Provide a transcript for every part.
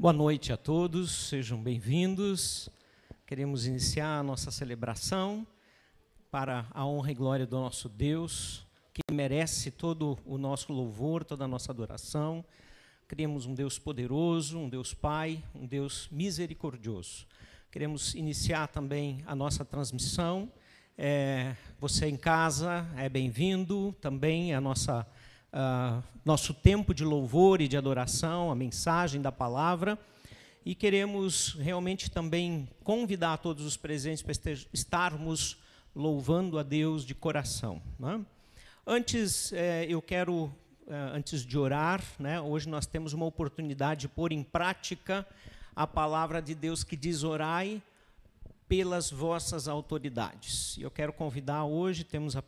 Boa noite a todos, sejam bem-vindos. Queremos iniciar a nossa celebração para a honra e glória do nosso Deus, que merece todo o nosso louvor, toda a nossa adoração. Queremos um Deus poderoso, um Deus Pai, um Deus misericordioso. Queremos iniciar também a nossa transmissão. É, você em casa é bem-vindo também a nossa uh, nosso tempo de louvor e de adoração, a mensagem da palavra. E queremos realmente também convidar todos os presentes para estarmos louvando a Deus de coração. Né? Antes, eh, eu quero, eh, antes de orar, né, hoje nós temos uma oportunidade de pôr em prática a palavra de Deus que diz: orai pelas vossas autoridades. Eu quero convidar hoje, temos a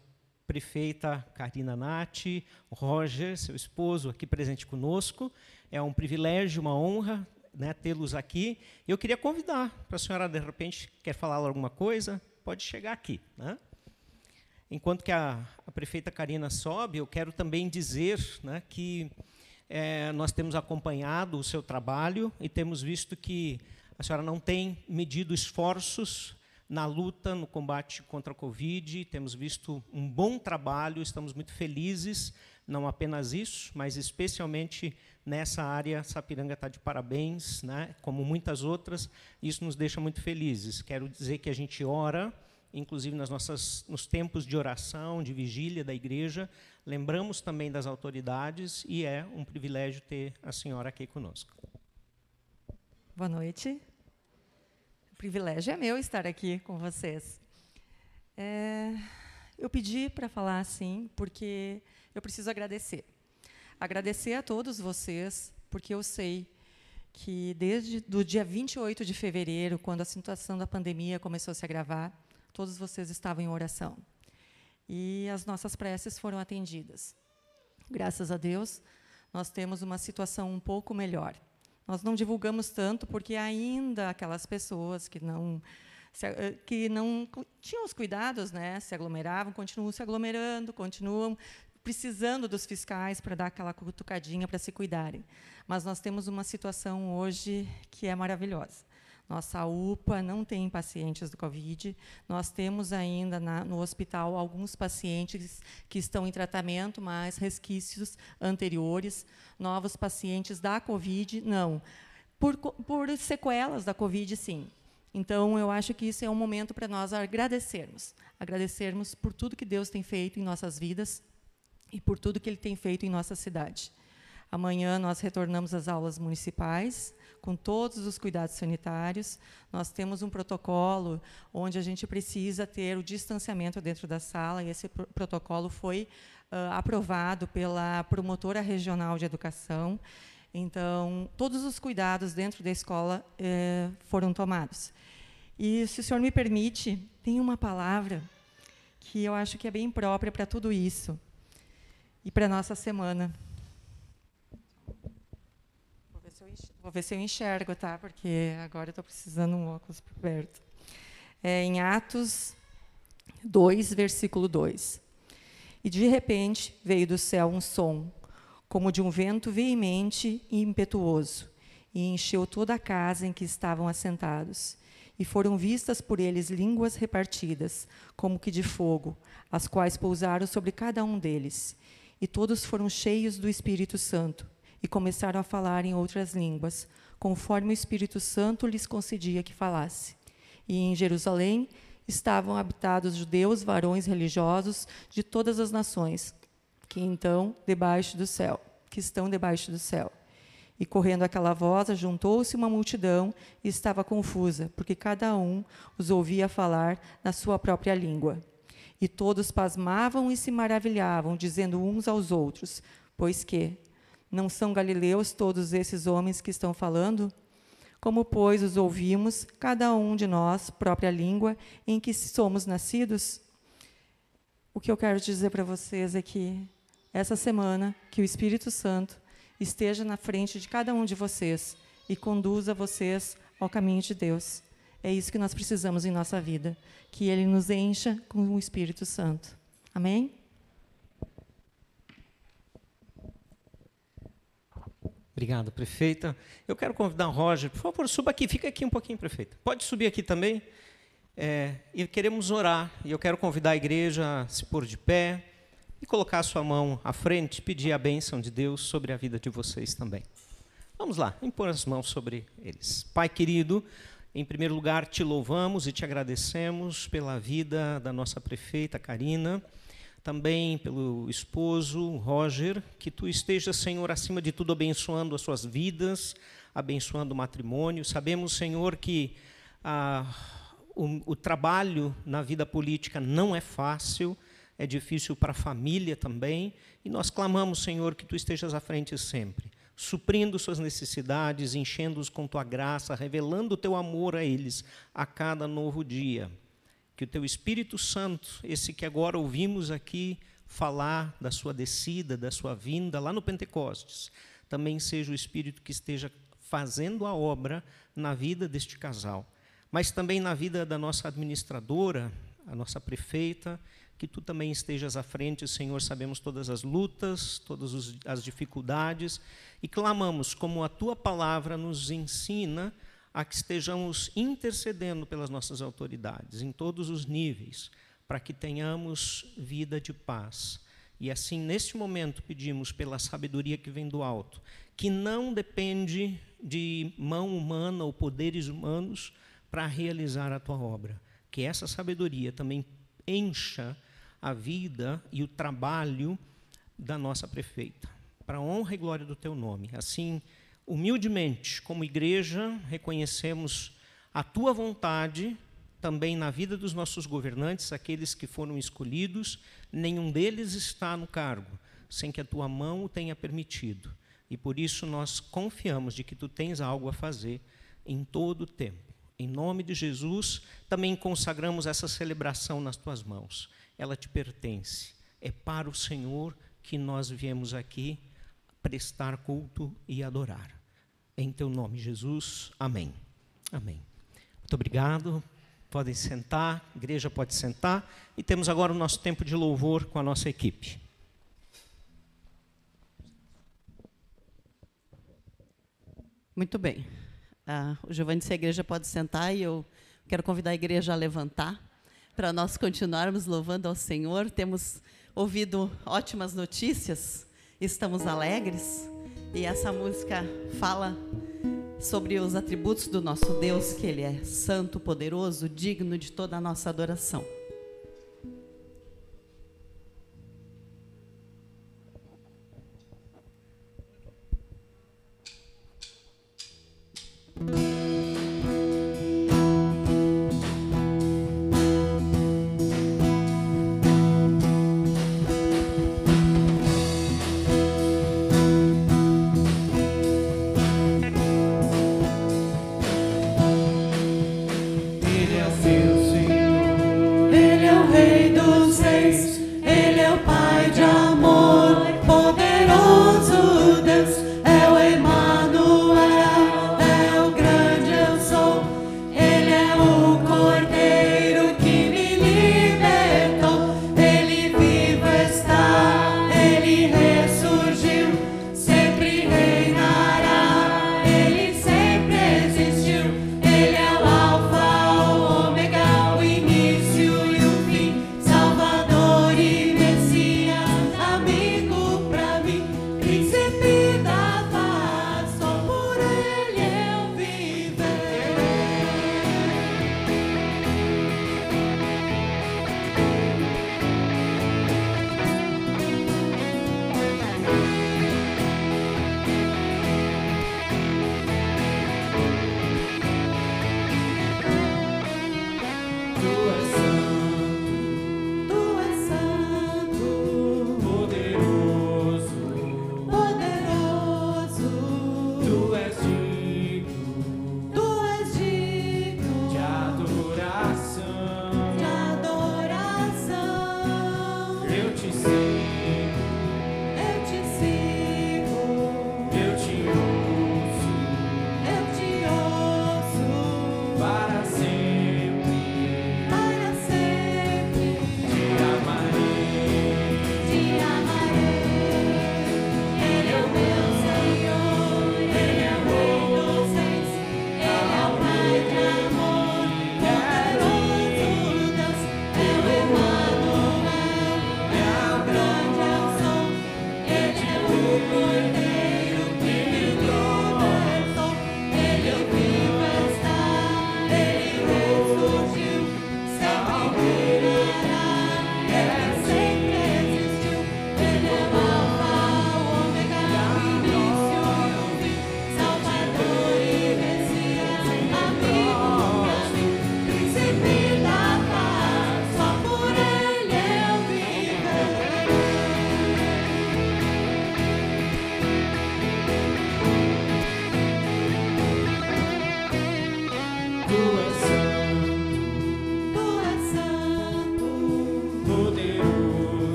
prefeita Karina Nati, Roger, seu esposo, aqui presente conosco. É um privilégio, uma honra né, tê-los aqui. Eu queria convidar para a senhora, de repente, quer falar alguma coisa? Pode chegar aqui. Né? Enquanto que a, a, prefeita Karina sobe, eu quero também dizer né, que é, nós temos acompanhado o seu trabalho e temos visto que a senhora não tem medido esforços na luta, no combate contra a Covid. Temos visto um bom trabalho, estamos muito felizes, não apenas isso, mas especialmente nessa área, Sapiranga está de parabéns, né? como muitas outras, isso nos deixa muito felizes. Quero dizer que a gente ora, inclusive nas nossas, nos tempos de oração, de vigília da igreja, lembramos também das autoridades e é um privilégio ter a senhora aqui conosco. Boa noite privilégio é meu estar aqui com vocês. É, eu pedi para falar assim porque eu preciso agradecer. Agradecer a todos vocês, porque eu sei que desde do dia 28 de fevereiro, quando a situação da pandemia começou a se agravar, todos vocês estavam em oração. E as nossas preces foram atendidas. Graças a Deus, nós temos uma situação um pouco melhor. Nós não divulgamos tanto porque ainda aquelas pessoas que não eh, que não tinham os cuidados, né, se aglomeravam, continuam se aglomerando, continuam precisando dos fiscais para dar aquela cutucadinha para se cuidarem. Mas nós temos uma situação hoje que é maravilhosa. Nossa UPA não tem pacientes do Covid. Nós temos ainda na, no hospital alguns pacientes que estão em tratamento, mas resquícios anteriores. Novos pacientes da Covid, não. Por, por sequelas da Covid, sim. Então, eu acho que isso é um momento para nós agradecermos. Agradecermos por tudo que Deus tem feito em nossas vidas e por tudo que Ele tem feito em nossa cidade. Amanhã nós retornamos às aulas municipais com todos os cuidados sanitários. Nós temos um protocolo onde a gente precisa ter o distanciamento dentro da sala, e esse pr protocolo foi uh, aprovado pela promotora regional de educação. Então, todos os cuidados dentro da escola eh, foram tomados. E, se o senhor me permite, tem uma palavra que eu acho que é bem própria para tudo isso e para a nossa semana. Vou ver se eu enxergo, tá? Porque agora estou precisando um óculos por perto. É, em Atos 2, versículo 2. E de repente veio do céu um som, como de um vento veemente e impetuoso, e encheu toda a casa em que estavam assentados. E foram vistas por eles línguas repartidas, como que de fogo, as quais pousaram sobre cada um deles. E todos foram cheios do Espírito Santo e começaram a falar em outras línguas, conforme o Espírito Santo lhes concedia que falasse. E em Jerusalém estavam habitados judeus, varões religiosos de todas as nações, que então debaixo do céu, que estão debaixo do céu. E correndo aquela voz, juntou-se uma multidão e estava confusa, porque cada um os ouvia falar na sua própria língua. E todos pasmavam e se maravilhavam, dizendo uns aos outros: Pois que não são galileus todos esses homens que estão falando? Como, pois, os ouvimos, cada um de nós, própria língua, em que somos nascidos? O que eu quero dizer para vocês é que essa semana, que o Espírito Santo esteja na frente de cada um de vocês e conduza vocês ao caminho de Deus. É isso que nós precisamos em nossa vida, que Ele nos encha com o Espírito Santo. Amém? Obrigado, prefeita. Eu quero convidar o Roger, por favor, suba aqui, fica aqui um pouquinho, prefeita. Pode subir aqui também. É, e queremos orar, e eu quero convidar a igreja a se pôr de pé e colocar a sua mão à frente, pedir a bênção de Deus sobre a vida de vocês também. Vamos lá, impor as mãos sobre eles. Pai querido, em primeiro lugar, te louvamos e te agradecemos pela vida da nossa prefeita Karina também pelo esposo Roger, que tu estejas, Senhor, acima de tudo abençoando as suas vidas, abençoando o matrimônio. Sabemos, Senhor, que ah, o, o trabalho na vida política não é fácil, é difícil para a família também, e nós clamamos, Senhor, que tu estejas à frente sempre, suprindo suas necessidades, enchendo-os com tua graça, revelando o teu amor a eles a cada novo dia que o teu Espírito Santo, esse que agora ouvimos aqui falar da sua descida, da sua vinda lá no Pentecostes, também seja o Espírito que esteja fazendo a obra na vida deste casal, mas também na vida da nossa administradora, a nossa prefeita, que tu também estejas à frente, Senhor. Sabemos todas as lutas, todas as dificuldades e clamamos como a tua palavra nos ensina a que estejamos intercedendo pelas nossas autoridades em todos os níveis, para que tenhamos vida de paz. E assim, neste momento, pedimos pela sabedoria que vem do alto, que não depende de mão humana ou poderes humanos para realizar a tua obra. Que essa sabedoria também encha a vida e o trabalho da nossa prefeita, para a honra e glória do teu nome. Assim, humildemente, como igreja, reconhecemos a tua vontade também na vida dos nossos governantes, aqueles que foram escolhidos, nenhum deles está no cargo sem que a tua mão o tenha permitido. E por isso nós confiamos de que tu tens algo a fazer em todo o tempo. Em nome de Jesus, também consagramos essa celebração nas tuas mãos. Ela te pertence. É para o Senhor que nós viemos aqui prestar culto e adorar. Em teu nome, Jesus. Amém. Amém. Muito obrigado. Podem sentar, a igreja pode sentar. E temos agora o nosso tempo de louvor com a nossa equipe. Muito bem. Ah, o Giovanni disse a igreja pode sentar e eu quero convidar a igreja a levantar para nós continuarmos louvando ao Senhor. Temos ouvido ótimas notícias estamos alegres. E essa música fala sobre os atributos do nosso Deus, que Ele é santo, poderoso, digno de toda a nossa adoração.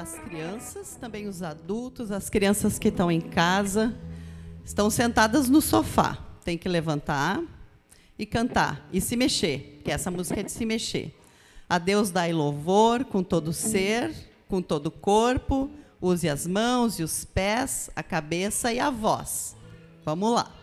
Agora eu quero convidar as crianças, também os adultos, as crianças que estão em casa, estão sentadas no sofá. Tem que levantar e cantar e se mexer, que essa música é de se mexer. A Deus dai louvor com todo ser, com todo o corpo, use as mãos e os pés, a cabeça e a voz. Vamos lá.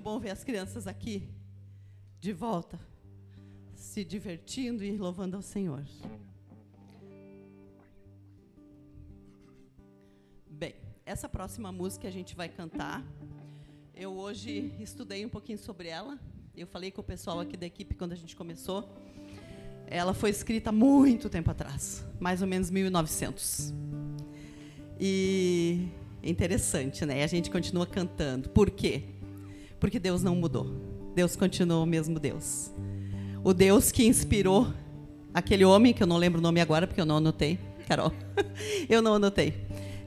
Bom ver as crianças aqui de volta, se divertindo e louvando ao Senhor. Bem, essa próxima música a gente vai cantar. Eu hoje estudei um pouquinho sobre ela. Eu falei com o pessoal aqui da equipe quando a gente começou. Ela foi escrita muito tempo atrás, mais ou menos 1900. E é interessante, né? A gente continua cantando. Por quê? Porque Deus não mudou. Deus continuou o mesmo Deus. O Deus que inspirou aquele homem, que eu não lembro o nome agora, porque eu não anotei. Carol, eu não anotei.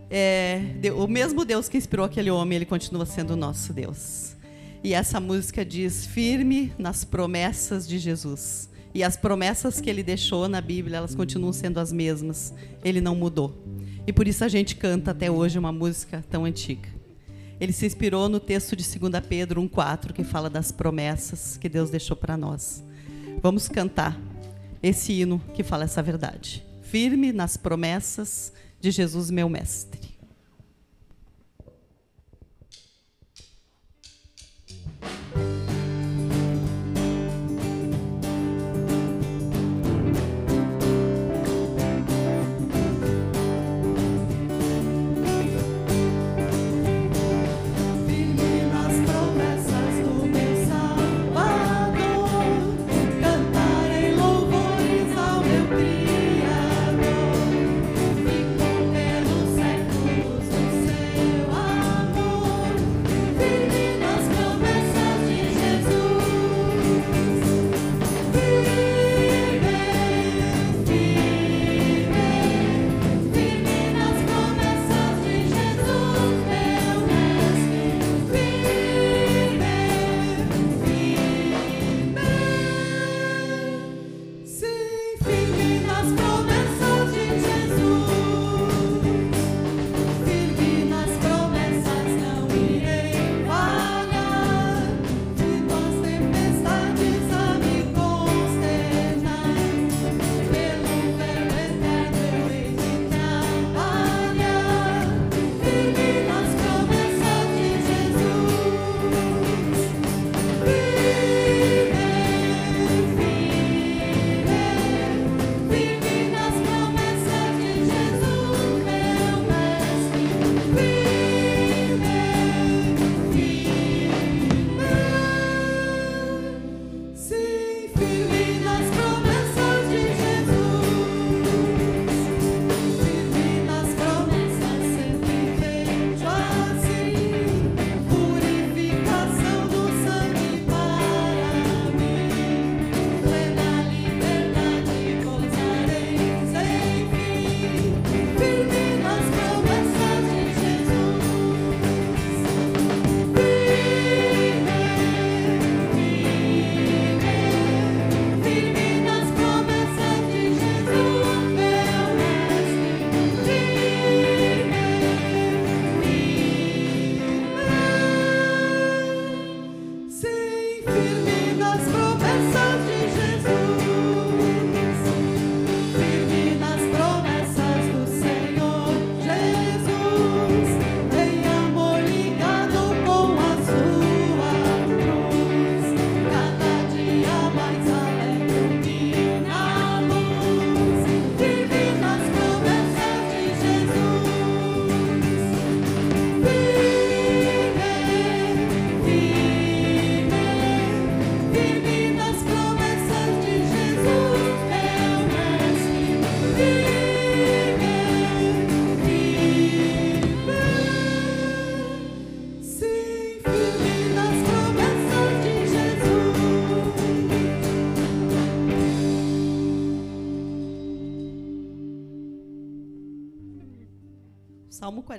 É, o mesmo Deus que inspirou aquele homem, ele continua sendo o nosso Deus. E essa música diz: firme nas promessas de Jesus. E as promessas que ele deixou na Bíblia, elas continuam sendo as mesmas. Ele não mudou. E por isso a gente canta até hoje uma música tão antiga. Ele se inspirou no texto de 2 Pedro 1,4, que fala das promessas que Deus deixou para nós. Vamos cantar esse hino que fala essa verdade. Firme nas promessas de Jesus, meu Mestre.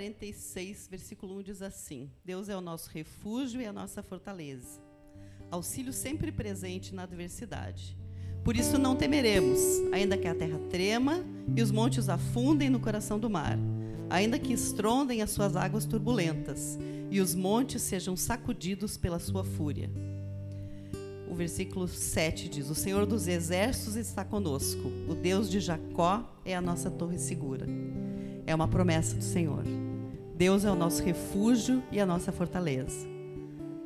46, versículo 1 diz assim: Deus é o nosso refúgio e a nossa fortaleza, auxílio sempre presente na adversidade. Por isso não temeremos, ainda que a terra trema e os montes afundem no coração do mar, ainda que estrondem as suas águas turbulentas e os montes sejam sacudidos pela sua fúria. O versículo 7 diz: O Senhor dos exércitos está conosco, o Deus de Jacó é a nossa torre segura. É uma promessa do Senhor. Deus é o nosso refúgio e a nossa fortaleza.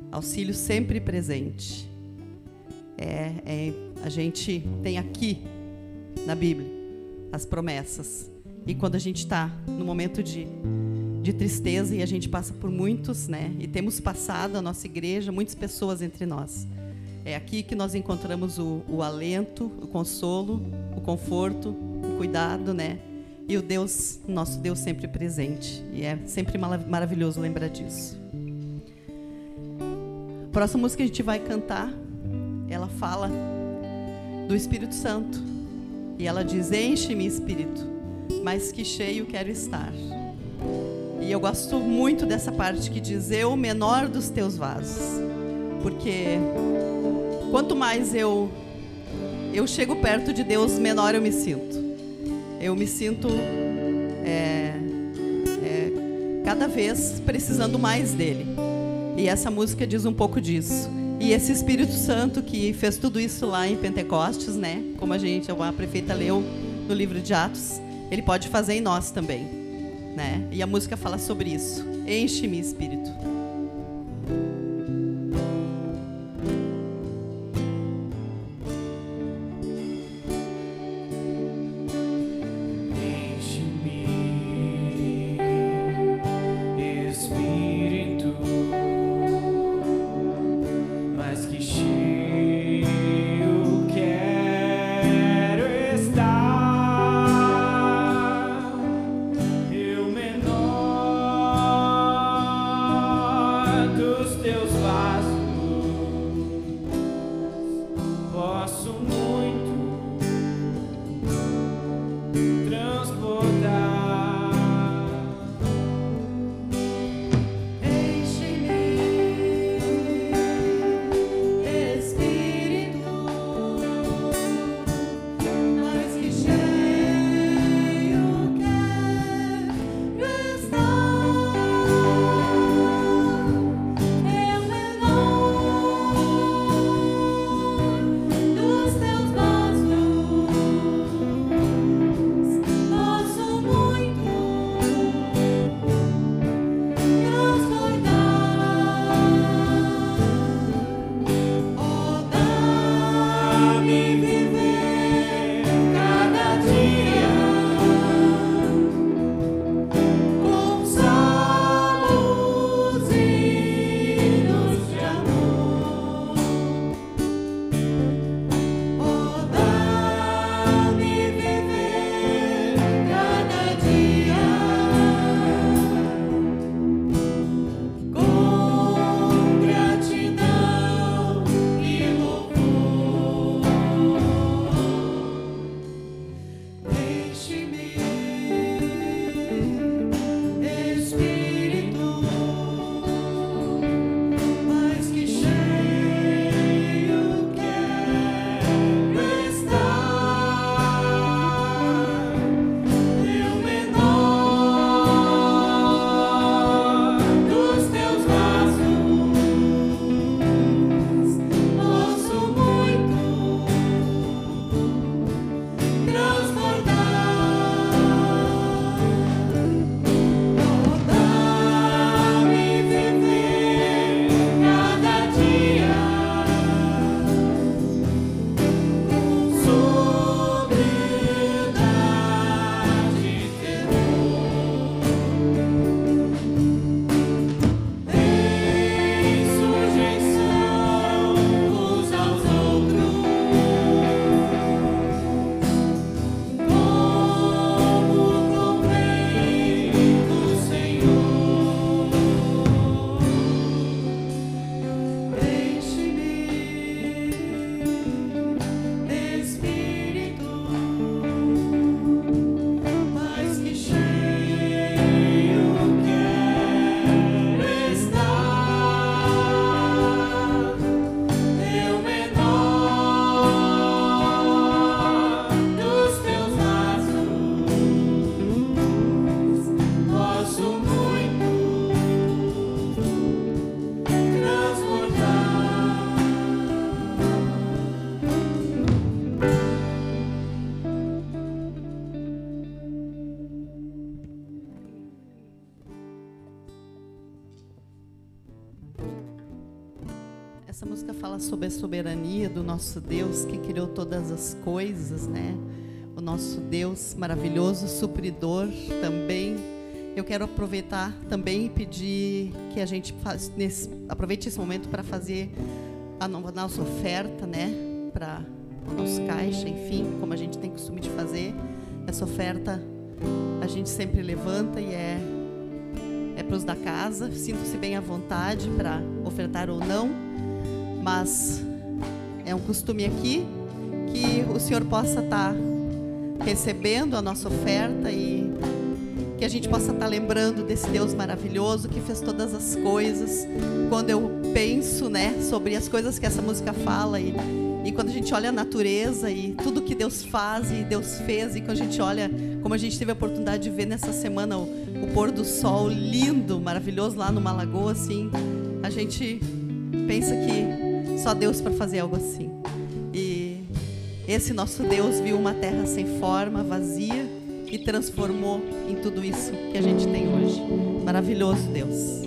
Auxílio sempre presente. É, é, a gente tem aqui na Bíblia as promessas. E quando a gente está no momento de, de tristeza e a gente passa por muitos, né? E temos passado a nossa igreja, muitas pessoas entre nós. É aqui que nós encontramos o, o alento, o consolo, o conforto, o cuidado, né? E o Deus, nosso Deus sempre presente. E é sempre maravilhoso lembrar disso. A próxima música que a gente vai cantar, ela fala do Espírito Santo. E ela diz: Enche-me, Espírito, mas que cheio quero estar. E eu gosto muito dessa parte que diz: Eu, menor dos teus vasos. Porque quanto mais eu eu chego perto de Deus, menor eu me sinto eu me sinto é, é, cada vez precisando mais dele. E essa música diz um pouco disso. E esse Espírito Santo que fez tudo isso lá em Pentecostes, né? Como a gente, a prefeita leu no livro de Atos, ele pode fazer em nós também, né? E a música fala sobre isso. Enche-me, Espírito. Sobre a soberania do nosso Deus que criou todas as coisas, né? O nosso Deus maravilhoso, supridor também. Eu quero aproveitar também e pedir que a gente faz, nesse, aproveite esse momento para fazer a nossa oferta, né? Para nosso caixa, enfim, como a gente tem costume de fazer. Essa oferta a gente sempre levanta e é é para os da casa. Sinto-se bem à vontade para ofertar ou não, mas é um costume aqui que o Senhor possa estar tá recebendo a nossa oferta e que a gente possa estar tá lembrando desse Deus maravilhoso que fez todas as coisas. Quando eu penso, né, sobre as coisas que essa música fala e e quando a gente olha a natureza e tudo que Deus faz e Deus fez, e quando a gente olha, como a gente teve a oportunidade de ver nessa semana o, o pôr do sol lindo, maravilhoso lá numa lagoa, assim, a gente pensa que só Deus para fazer algo assim. E esse nosso Deus viu uma terra sem forma, vazia, e transformou em tudo isso que a gente tem hoje. Maravilhoso Deus.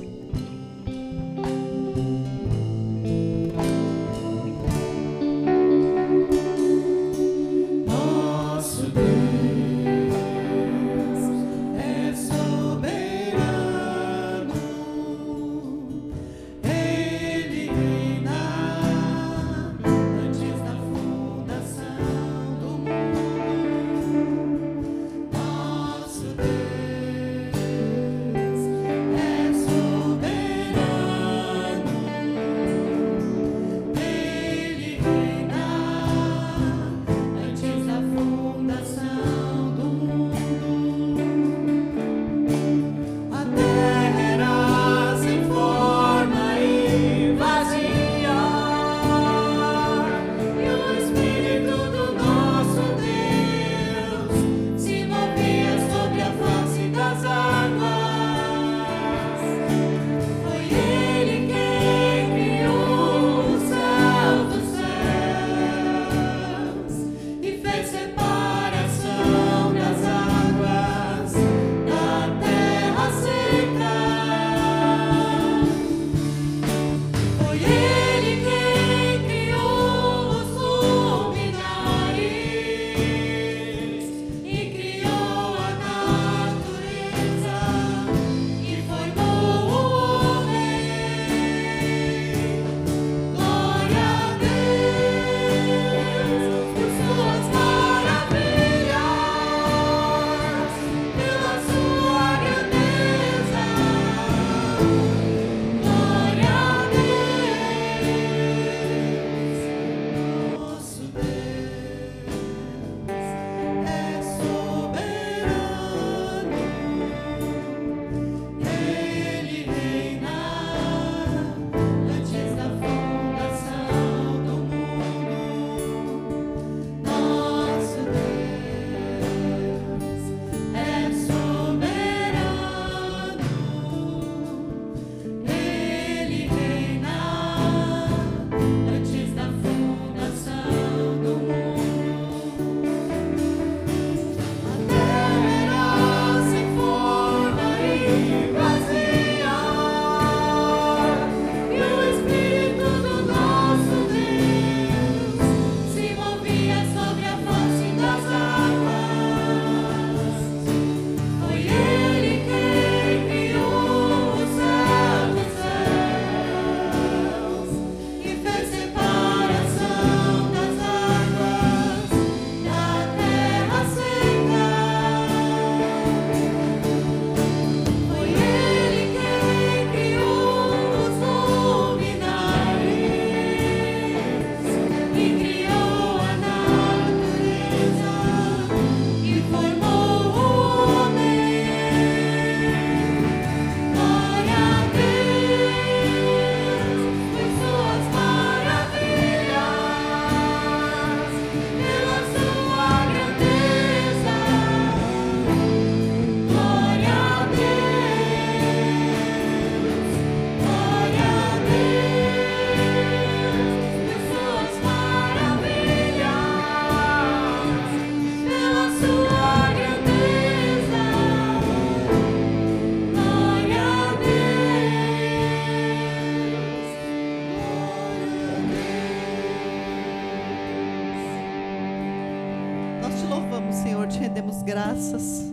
Graças,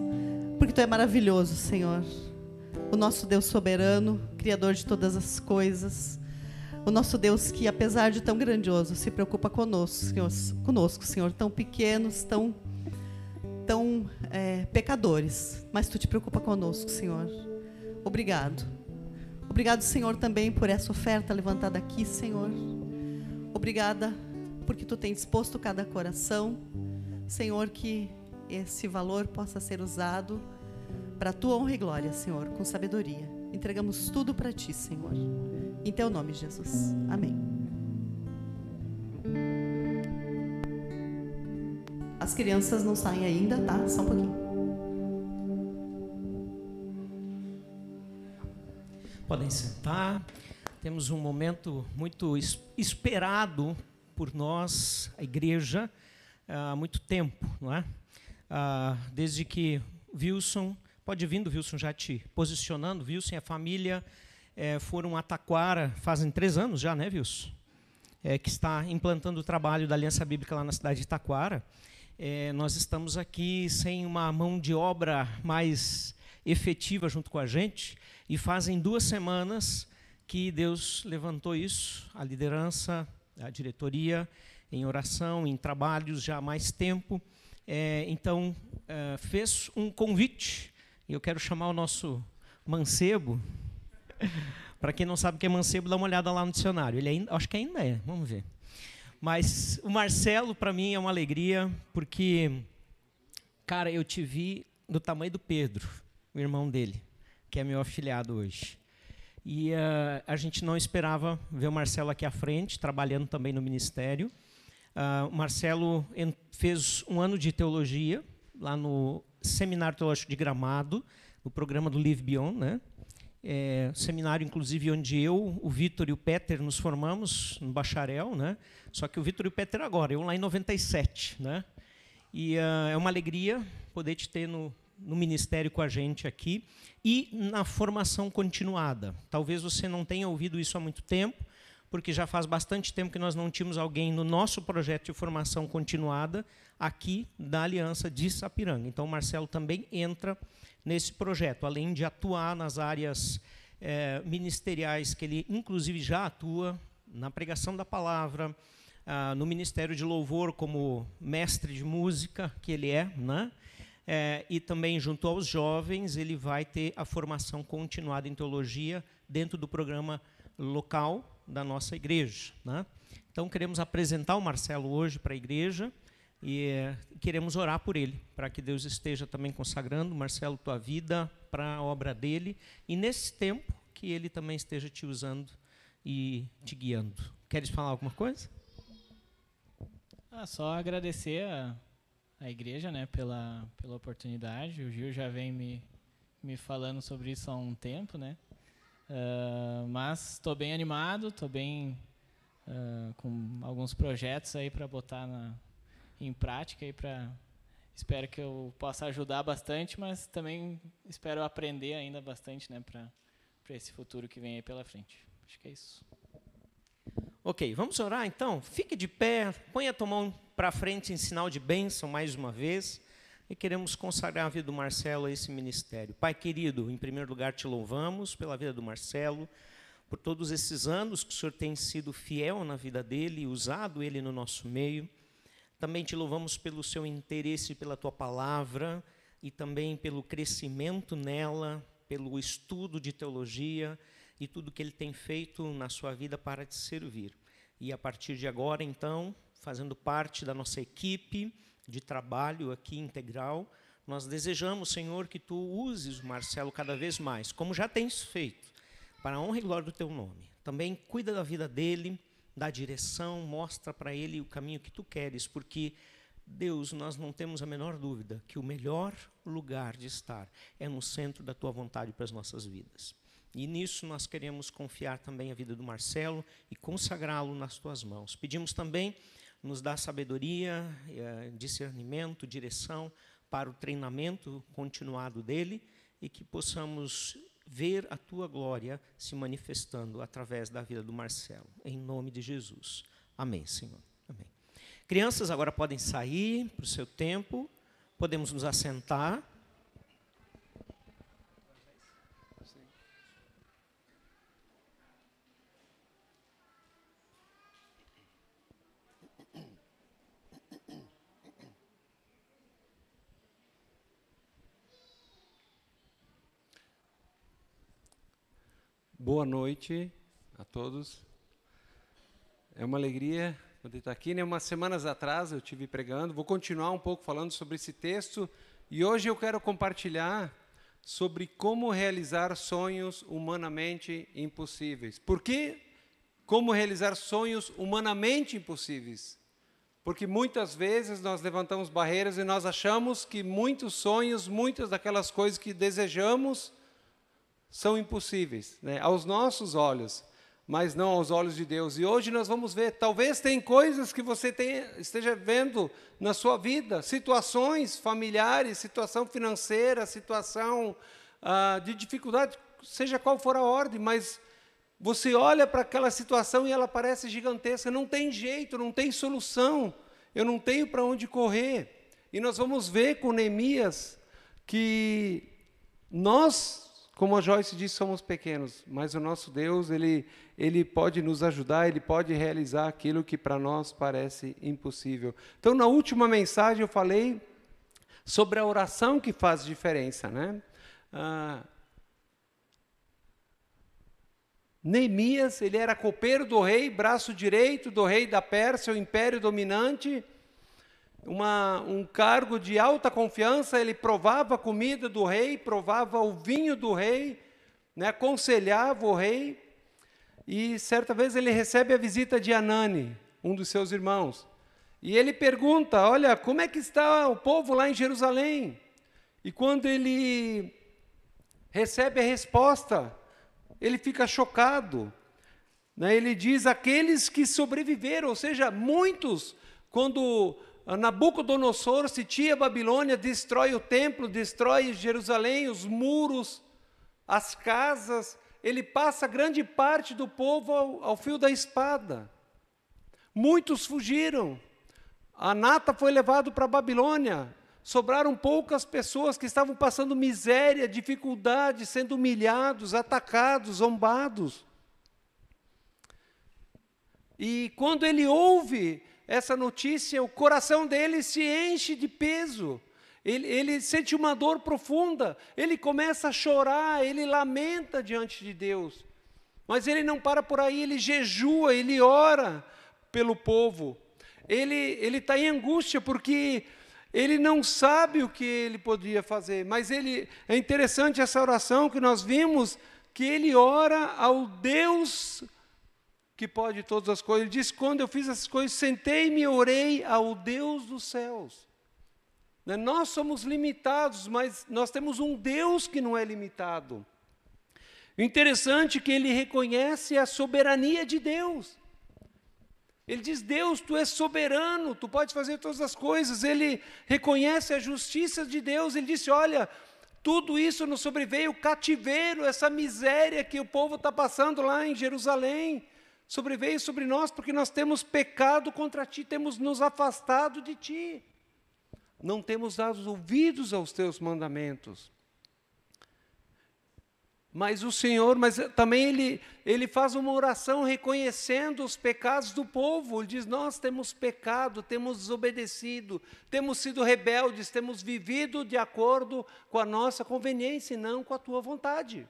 porque Tu é maravilhoso, Senhor. O nosso Deus soberano, Criador de todas as coisas. O nosso Deus que, apesar de tão grandioso, se preocupa conosco, Senhor, conosco, Senhor tão pequenos, tão, tão é, pecadores. Mas Tu te preocupa conosco, Senhor. Obrigado. Obrigado, Senhor, também por essa oferta levantada aqui, Senhor. Obrigada porque tu tens disposto cada coração, Senhor, que esse valor possa ser usado para a tua honra e glória, Senhor, com sabedoria. Entregamos tudo para ti, Senhor. Em teu nome, Jesus. Amém. As crianças não saem ainda, tá? Só um pouquinho. Podem sentar. Temos um momento muito esperado por nós, a igreja, há muito tempo, não é? Ah, desde que Wilson, pode vindo, Wilson, já te posicionando, Wilson e a família é, foram a Taquara, fazem três anos já, né, Wilson? É, que está implantando o trabalho da Aliança Bíblica lá na cidade de Taquara. É, nós estamos aqui sem uma mão de obra mais efetiva junto com a gente, e fazem duas semanas que Deus levantou isso, a liderança, a diretoria, em oração, em trabalhos já há mais tempo. É, então, é, fez um convite, e eu quero chamar o nosso mancebo. Para quem não sabe o que é mancebo, dá uma olhada lá no dicionário. Ele ainda, acho que ainda é, vamos ver. Mas o Marcelo, para mim, é uma alegria, porque, cara, eu te vi do tamanho do Pedro, o irmão dele, que é meu afiliado hoje. E uh, a gente não esperava ver o Marcelo aqui à frente, trabalhando também no ministério. Uh, o Marcelo fez um ano de teologia lá no Seminário Teológico de Gramado, no programa do Live Beyond, né? É, seminário, inclusive, onde eu, o Vitor e o Peter nos formamos no bacharel, né? Só que o Vitor e o Peter agora, eu lá em 97, né? E uh, é uma alegria poder te ter no, no ministério com a gente aqui e na formação continuada. Talvez você não tenha ouvido isso há muito tempo, porque já faz bastante tempo que nós não tínhamos alguém no nosso projeto de formação continuada aqui da Aliança de Sapiranga. Então, o Marcelo também entra nesse projeto, além de atuar nas áreas eh, ministeriais que ele, inclusive, já atua na pregação da palavra, ah, no Ministério de Louvor como mestre de música que ele é, né? É, e também, junto aos jovens, ele vai ter a formação continuada em teologia dentro do programa local da nossa igreja. Né? Então, queremos apresentar o Marcelo hoje para a igreja e é, queremos orar por ele, para que Deus esteja também consagrando, Marcelo, tua vida para a obra dele e nesse tempo que ele também esteja te usando e te guiando. Queres falar alguma coisa? Ah, só agradecer a a igreja, né, pela, pela oportunidade. O Gil já vem me, me falando sobre isso há um tempo, né? Uh, mas estou bem animado, estou bem uh, com alguns projetos aí para botar na, em prática e para espero que eu possa ajudar bastante, mas também espero aprender ainda bastante, né, para para esse futuro que vem aí pela frente. Acho que é isso. Ok, vamos orar então? Fique de pé, ponha a tua mão para frente em sinal de bênção mais uma vez. E queremos consagrar a vida do Marcelo a esse ministério. Pai querido, em primeiro lugar te louvamos pela vida do Marcelo, por todos esses anos que o Senhor tem sido fiel na vida dele e usado ele no nosso meio. Também te louvamos pelo seu interesse pela tua palavra e também pelo crescimento nela, pelo estudo de teologia e tudo que ele tem feito na sua vida para te servir. E a partir de agora, então, fazendo parte da nossa equipe de trabalho aqui integral. Nós desejamos, Senhor, que tu uses o Marcelo cada vez mais, como já tens feito, para a honra e glória do teu nome. Também cuida da vida dele, dá direção, mostra para ele o caminho que tu queres, porque Deus, nós não temos a menor dúvida que o melhor lugar de estar é no centro da tua vontade para as nossas vidas. E nisso nós queremos confiar também a vida do Marcelo e consagrá-lo nas tuas mãos. Pedimos também nos dá sabedoria, eh, discernimento, direção para o treinamento continuado dele e que possamos ver a tua glória se manifestando através da vida do Marcelo. Em nome de Jesus. Amém, Senhor. Amém. Crianças agora podem sair para o seu tempo. Podemos nos assentar. Boa noite a todos. É uma alegria poder estar aqui. Né? Umas semanas atrás eu tive pregando. Vou continuar um pouco falando sobre esse texto e hoje eu quero compartilhar sobre como realizar sonhos humanamente impossíveis. Por que como realizar sonhos humanamente impossíveis? Porque muitas vezes nós levantamos barreiras e nós achamos que muitos sonhos, muitas daquelas coisas que desejamos, são impossíveis, né? aos nossos olhos, mas não aos olhos de Deus. E hoje nós vamos ver, talvez tem coisas que você tenha, esteja vendo na sua vida, situações familiares, situação financeira, situação ah, de dificuldade, seja qual for a ordem, mas você olha para aquela situação e ela parece gigantesca, não tem jeito, não tem solução, eu não tenho para onde correr. E nós vamos ver com Neemias que nós como a Joyce disse, somos pequenos, mas o nosso Deus, ele, ele pode nos ajudar, ele pode realizar aquilo que para nós parece impossível. Então, na última mensagem, eu falei sobre a oração que faz diferença. Né? Ah, Neemias, ele era copeiro do rei, braço direito do rei da Pérsia, o império dominante, uma, um cargo de alta confiança, ele provava a comida do rei, provava o vinho do rei, né, aconselhava o rei. E certa vez ele recebe a visita de Anani, um dos seus irmãos. E ele pergunta: Olha, como é que está o povo lá em Jerusalém? E quando ele recebe a resposta, ele fica chocado. Né? Ele diz: Aqueles que sobreviveram, ou seja, muitos, quando Nabucodonosor sitia a Babilônia, destrói o templo, destrói Jerusalém, os muros, as casas, ele passa grande parte do povo ao, ao fio da espada. Muitos fugiram. A nata foi levado para a Babilônia. Sobraram poucas pessoas que estavam passando miséria, dificuldade, sendo humilhados, atacados, zombados. E quando ele ouve essa notícia, o coração dele se enche de peso. Ele, ele, sente uma dor profunda, ele começa a chorar, ele lamenta diante de Deus. Mas ele não para por aí, ele jejua, ele ora pelo povo. Ele está em angústia porque ele não sabe o que ele poderia fazer. Mas ele é interessante essa oração que nós vimos que ele ora ao Deus que pode todas as coisas. Ele diz: quando eu fiz essas coisas, sentei-me e orei ao Deus dos céus. Né, nós somos limitados, mas nós temos um Deus que não é limitado. O interessante é que ele reconhece a soberania de Deus. Ele diz: Deus, tu és soberano, tu podes fazer todas as coisas. Ele reconhece a justiça de Deus. Ele disse: Olha, tudo isso nos sobreveio, o cativeiro, essa miséria que o povo está passando lá em Jerusalém sobreveio sobre nós porque nós temos pecado contra ti, temos nos afastado de ti. Não temos dado ouvidos aos teus mandamentos. Mas o Senhor, mas também ele, ele faz uma oração reconhecendo os pecados do povo. Ele diz: Nós temos pecado, temos desobedecido, temos sido rebeldes, temos vivido de acordo com a nossa conveniência e não com a tua vontade.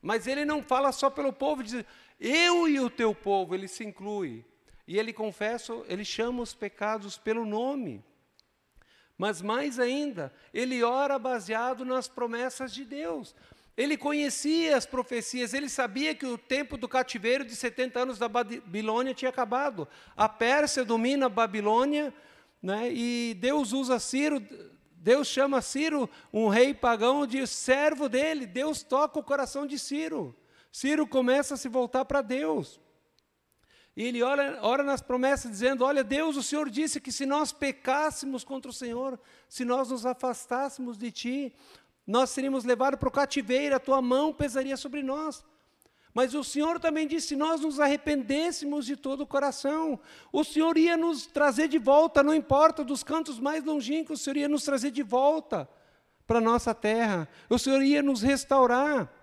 Mas ele não fala só pelo povo, diz: eu e o teu povo, ele se inclui. E ele confessa, ele chama os pecados pelo nome. Mas mais ainda, ele ora baseado nas promessas de Deus. Ele conhecia as profecias, ele sabia que o tempo do cativeiro de 70 anos da Babilônia tinha acabado. A Pérsia domina a Babilônia, né, e Deus usa Ciro, Deus chama Ciro, um rei pagão, de servo dele. Deus toca o coração de Ciro. Ciro começa a se voltar para Deus. E ele ora, nas promessas, dizendo: Olha, Deus, o Senhor disse que se nós pecássemos contra o Senhor, se nós nos afastássemos de Ti, nós seríamos levados para o cativeiro, a Tua mão pesaria sobre nós. Mas o Senhor também disse: se nós nos arrependêssemos de todo o coração, o Senhor ia nos trazer de volta, não importa dos cantos mais longínquos, o Senhor ia nos trazer de volta para a nossa terra, o Senhor ia nos restaurar.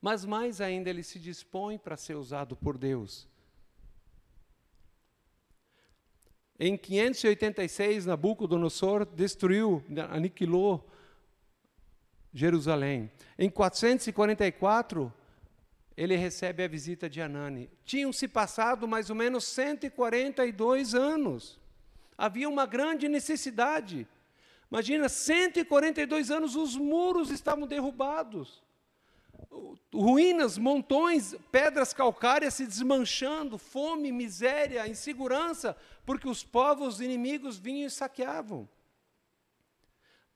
Mas mais ainda, ele se dispõe para ser usado por Deus. Em 586, Nabucodonosor destruiu, aniquilou Jerusalém. Em 444, ele recebe a visita de Anani. Tinham se passado mais ou menos 142 anos. Havia uma grande necessidade. Imagina, 142 anos os muros estavam derrubados. Ruínas, montões, pedras calcárias se desmanchando, fome, miséria, insegurança, porque os povos inimigos vinham e saqueavam.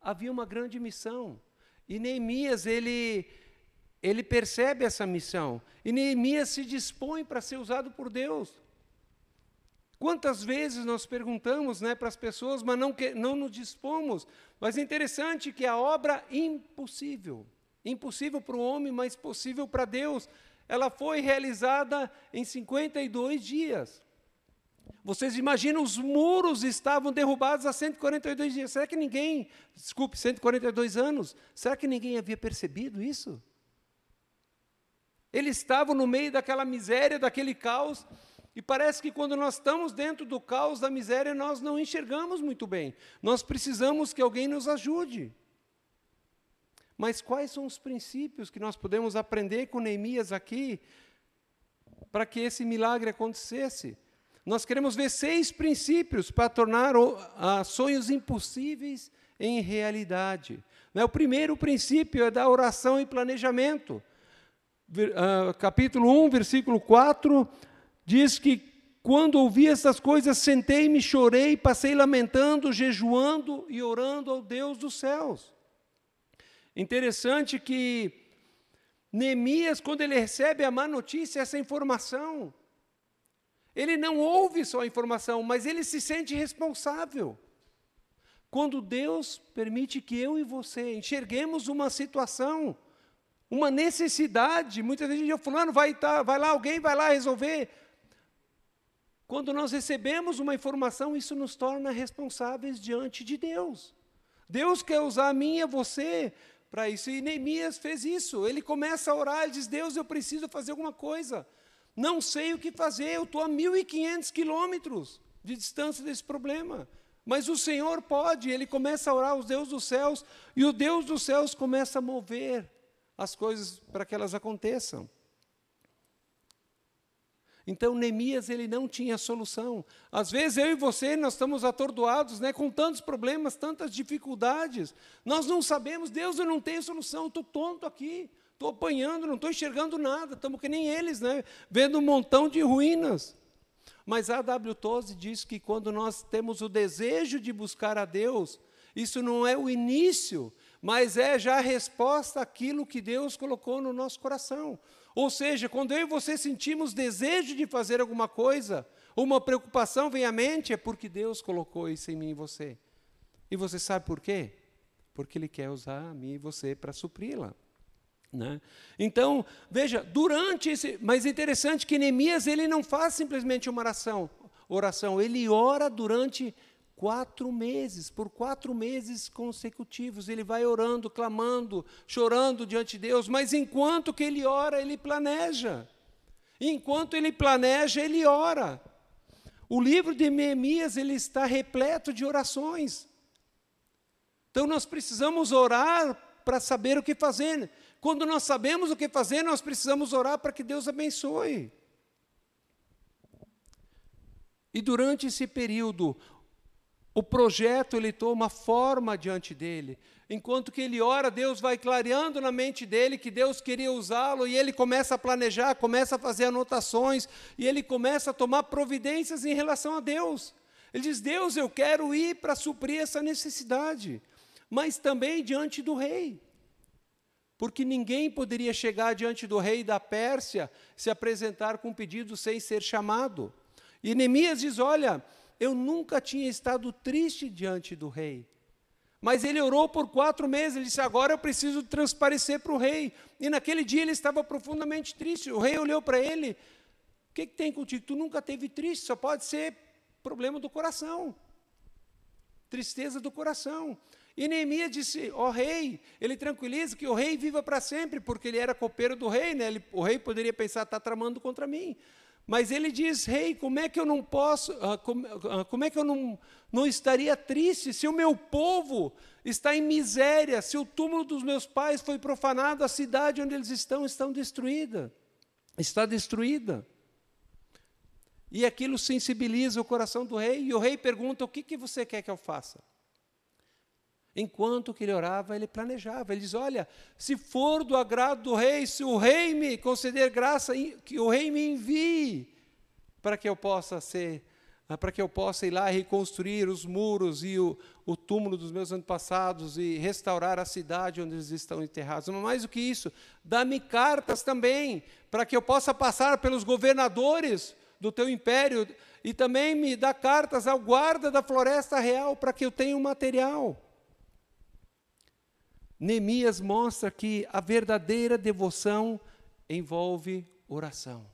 Havia uma grande missão. E Neemias, ele ele percebe essa missão. E Neemias se dispõe para ser usado por Deus. Quantas vezes nós perguntamos né, para as pessoas, mas não, que, não nos dispomos. Mas é interessante que a obra impossível, impossível para o homem, mas possível para Deus, ela foi realizada em 52 dias. Vocês imaginam, os muros estavam derrubados há 142 dias. Será que ninguém, desculpe, 142 anos, será que ninguém havia percebido isso? Eles estavam no meio daquela miséria, daquele caos, e parece que quando nós estamos dentro do caos, da miséria, nós não enxergamos muito bem. Nós precisamos que alguém nos ajude. Mas quais são os princípios que nós podemos aprender com Neemias aqui para que esse milagre acontecesse? Nós queremos ver seis princípios para tornar sonhos impossíveis em realidade. Né, o primeiro princípio é da oração e planejamento. Ah, capítulo 1, versículo 4, diz que quando ouvi essas coisas, sentei-me, chorei, passei lamentando, jejuando e orando ao Deus dos céus. Interessante que Neemias, quando ele recebe a má notícia, essa informação, ele não ouve só a informação, mas ele se sente responsável. Quando Deus permite que eu e você enxerguemos uma situação, uma necessidade. Muitas vezes o fulano vai, tá, vai lá, alguém vai lá resolver. Quando nós recebemos uma informação, isso nos torna responsáveis diante de Deus. Deus quer usar a mim e a você para isso. E Neemias fez isso. Ele começa a orar, ele diz: Deus, eu preciso fazer alguma coisa. Não sei o que fazer, eu estou a 1.500 quilômetros de distância desse problema. Mas o Senhor pode, ele começa a orar aos Deus dos céus, e o Deus dos céus começa a mover as coisas para que elas aconteçam. Então Neemias ele não tinha solução. Às vezes eu e você nós estamos atordoados, né, com tantos problemas, tantas dificuldades. Nós não sabemos, Deus, eu não tenho solução, estou tonto aqui, estou apanhando, não estou enxergando nada. Estamos que nem eles, né, vendo um montão de ruínas. Mas a W. Diz que quando nós temos o desejo de buscar a Deus, isso não é o início, mas é já a resposta àquilo que Deus colocou no nosso coração. Ou seja, quando eu e você sentimos desejo de fazer alguma coisa, uma preocupação vem à mente, é porque Deus colocou isso em mim e você. E você sabe por quê? Porque Ele quer usar a mim e você para supri-la. Né? Então, veja, durante esse. Mas é interessante que Neemias ele não faz simplesmente uma oração, oração, ele ora durante Quatro meses, por quatro meses consecutivos, ele vai orando, clamando, chorando diante de Deus, mas enquanto que ele ora, ele planeja. Enquanto ele planeja, ele ora. O livro de Neemias ele está repleto de orações. Então nós precisamos orar para saber o que fazer. Quando nós sabemos o que fazer, nós precisamos orar para que Deus abençoe. E durante esse período, o projeto ele toma forma diante dele. Enquanto que ele ora, Deus vai clareando na mente dele que Deus queria usá-lo e ele começa a planejar, começa a fazer anotações e ele começa a tomar providências em relação a Deus. Ele diz: Deus, eu quero ir para suprir essa necessidade, mas também diante do rei. Porque ninguém poderia chegar diante do rei da Pérsia se apresentar com pedido sem ser chamado. E Neemias diz: Olha, eu nunca tinha estado triste diante do rei. Mas ele orou por quatro meses. Ele disse: Agora eu preciso transparecer para o rei. E naquele dia ele estava profundamente triste. O rei olhou para ele: O que, que tem contigo? Tu nunca teve triste, só pode ser problema do coração. Tristeza do coração. E Neemias disse: Ó oh, rei, ele tranquiliza que o rei viva para sempre, porque ele era copeiro do rei, né? Ele, o rei poderia pensar: está tramando contra mim. Mas ele diz: Rei, como é que eu não posso, como, uh, como, é que eu não, não estaria triste se o meu povo está em miséria, se o túmulo dos meus pais foi profanado, a cidade onde eles estão está destruída, está destruída. E aquilo sensibiliza o coração do rei, e o rei pergunta: O que, que você quer que eu faça? Enquanto que ele orava, ele planejava. Ele diz: Olha, se for do agrado do rei, se o rei me conceder graça, que o rei me envie para que eu possa ser, ah, para que eu possa ir lá reconstruir os muros e o, o túmulo dos meus antepassados e restaurar a cidade onde eles estão enterrados. Mas mais do que isso, dá-me cartas também, para que eu possa passar pelos governadores do teu império e também me dá cartas ao guarda da floresta real para que eu tenha um material. Neemias mostra que a verdadeira devoção envolve oração.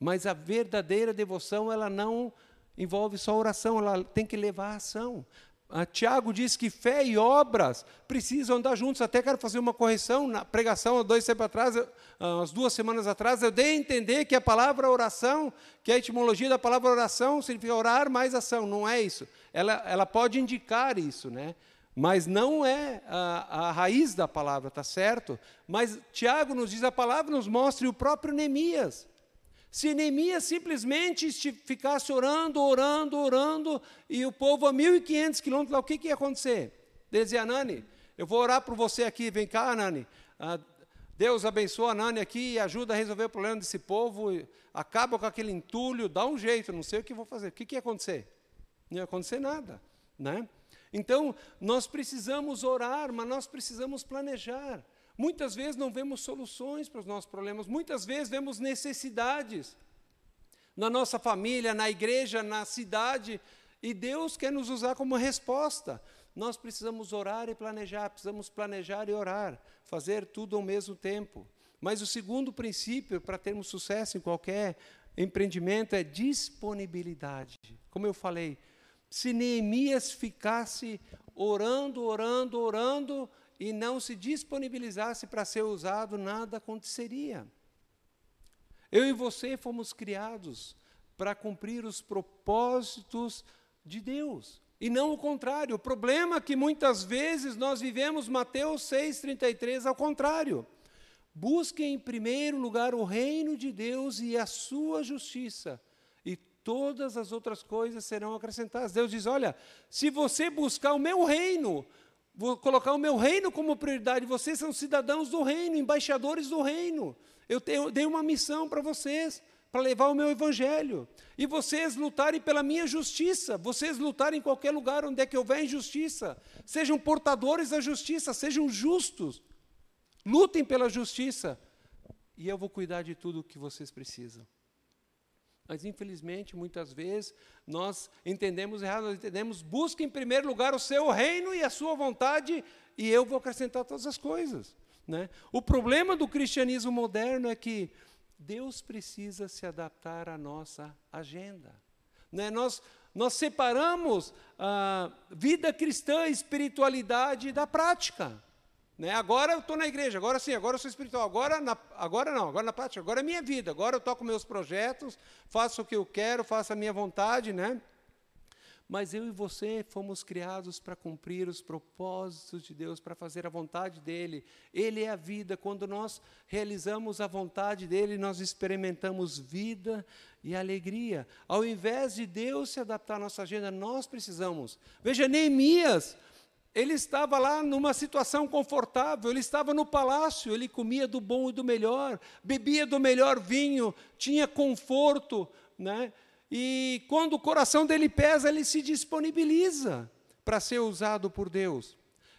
Mas a verdadeira devoção, ela não envolve só oração, ela tem que levar a ação. A Tiago diz que fé e obras precisam andar juntos. Até quero fazer uma correção na pregação, há dois tempos atrás, umas duas semanas atrás, eu dei a entender que a palavra oração, que a etimologia da palavra oração significa orar mais ação. Não é isso. Ela, ela pode indicar isso, né? Mas não é a, a raiz da palavra, está certo? Mas Tiago nos diz, a palavra nos mostra e o próprio Neemias. Se Neemias simplesmente ficasse orando, orando, orando, e o povo a 1.500 quilômetros, o que, que ia acontecer? Dizia, Anani, eu vou orar por você aqui, vem cá, Anani. Ah, Deus abençoa a Anani aqui e ajuda a resolver o problema desse povo, acaba com aquele entulho, dá um jeito, não sei o que vou fazer. O que, que ia acontecer? Não ia acontecer nada. Né? Então, nós precisamos orar, mas nós precisamos planejar. Muitas vezes não vemos soluções para os nossos problemas, muitas vezes vemos necessidades na nossa família, na igreja, na cidade, e Deus quer nos usar como resposta. Nós precisamos orar e planejar, precisamos planejar e orar, fazer tudo ao mesmo tempo. Mas o segundo princípio para termos sucesso em qualquer empreendimento é disponibilidade. Como eu falei, se Neemias ficasse orando, orando, orando e não se disponibilizasse para ser usado, nada aconteceria. Eu e você fomos criados para cumprir os propósitos de Deus. E não o contrário. O problema é que muitas vezes nós vivemos Mateus 6,33 ao contrário. Busquem em primeiro lugar o reino de Deus e a sua justiça, todas as outras coisas serão acrescentadas. Deus diz: olha, se você buscar o meu reino, vou colocar o meu reino como prioridade, vocês são cidadãos do reino, embaixadores do reino. Eu, tenho, dei uma missão para vocês, para levar o meu evangelho. E vocês lutarem pela minha justiça, vocês lutarem em qualquer lugar onde é que houver injustiça. Sejam portadores da justiça, sejam justos. Lutem pela justiça. E eu vou cuidar de tudo o que vocês precisam. Mas, infelizmente, muitas vezes nós entendemos errado, nós entendemos, busca em primeiro lugar o seu reino e a sua vontade, e eu vou acrescentar todas as coisas. Né? O problema do cristianismo moderno é que Deus precisa se adaptar à nossa agenda. Né? Nós, nós separamos a vida cristã, espiritualidade da prática. Né? Agora eu estou na igreja, agora sim, agora eu sou espiritual, agora, na, agora não, agora na prática, agora é minha vida, agora eu toco meus projetos, faço o que eu quero, faço a minha vontade, né? Mas eu e você fomos criados para cumprir os propósitos de Deus, para fazer a vontade dEle. Ele é a vida. Quando nós realizamos a vontade dEle, nós experimentamos vida e alegria. Ao invés de Deus se adaptar à nossa agenda, nós precisamos. Veja, Neemias ele estava lá numa situação confortável, ele estava no palácio, ele comia do bom e do melhor, bebia do melhor vinho, tinha conforto, né? E quando o coração dele pesa, ele se disponibiliza para ser usado por Deus.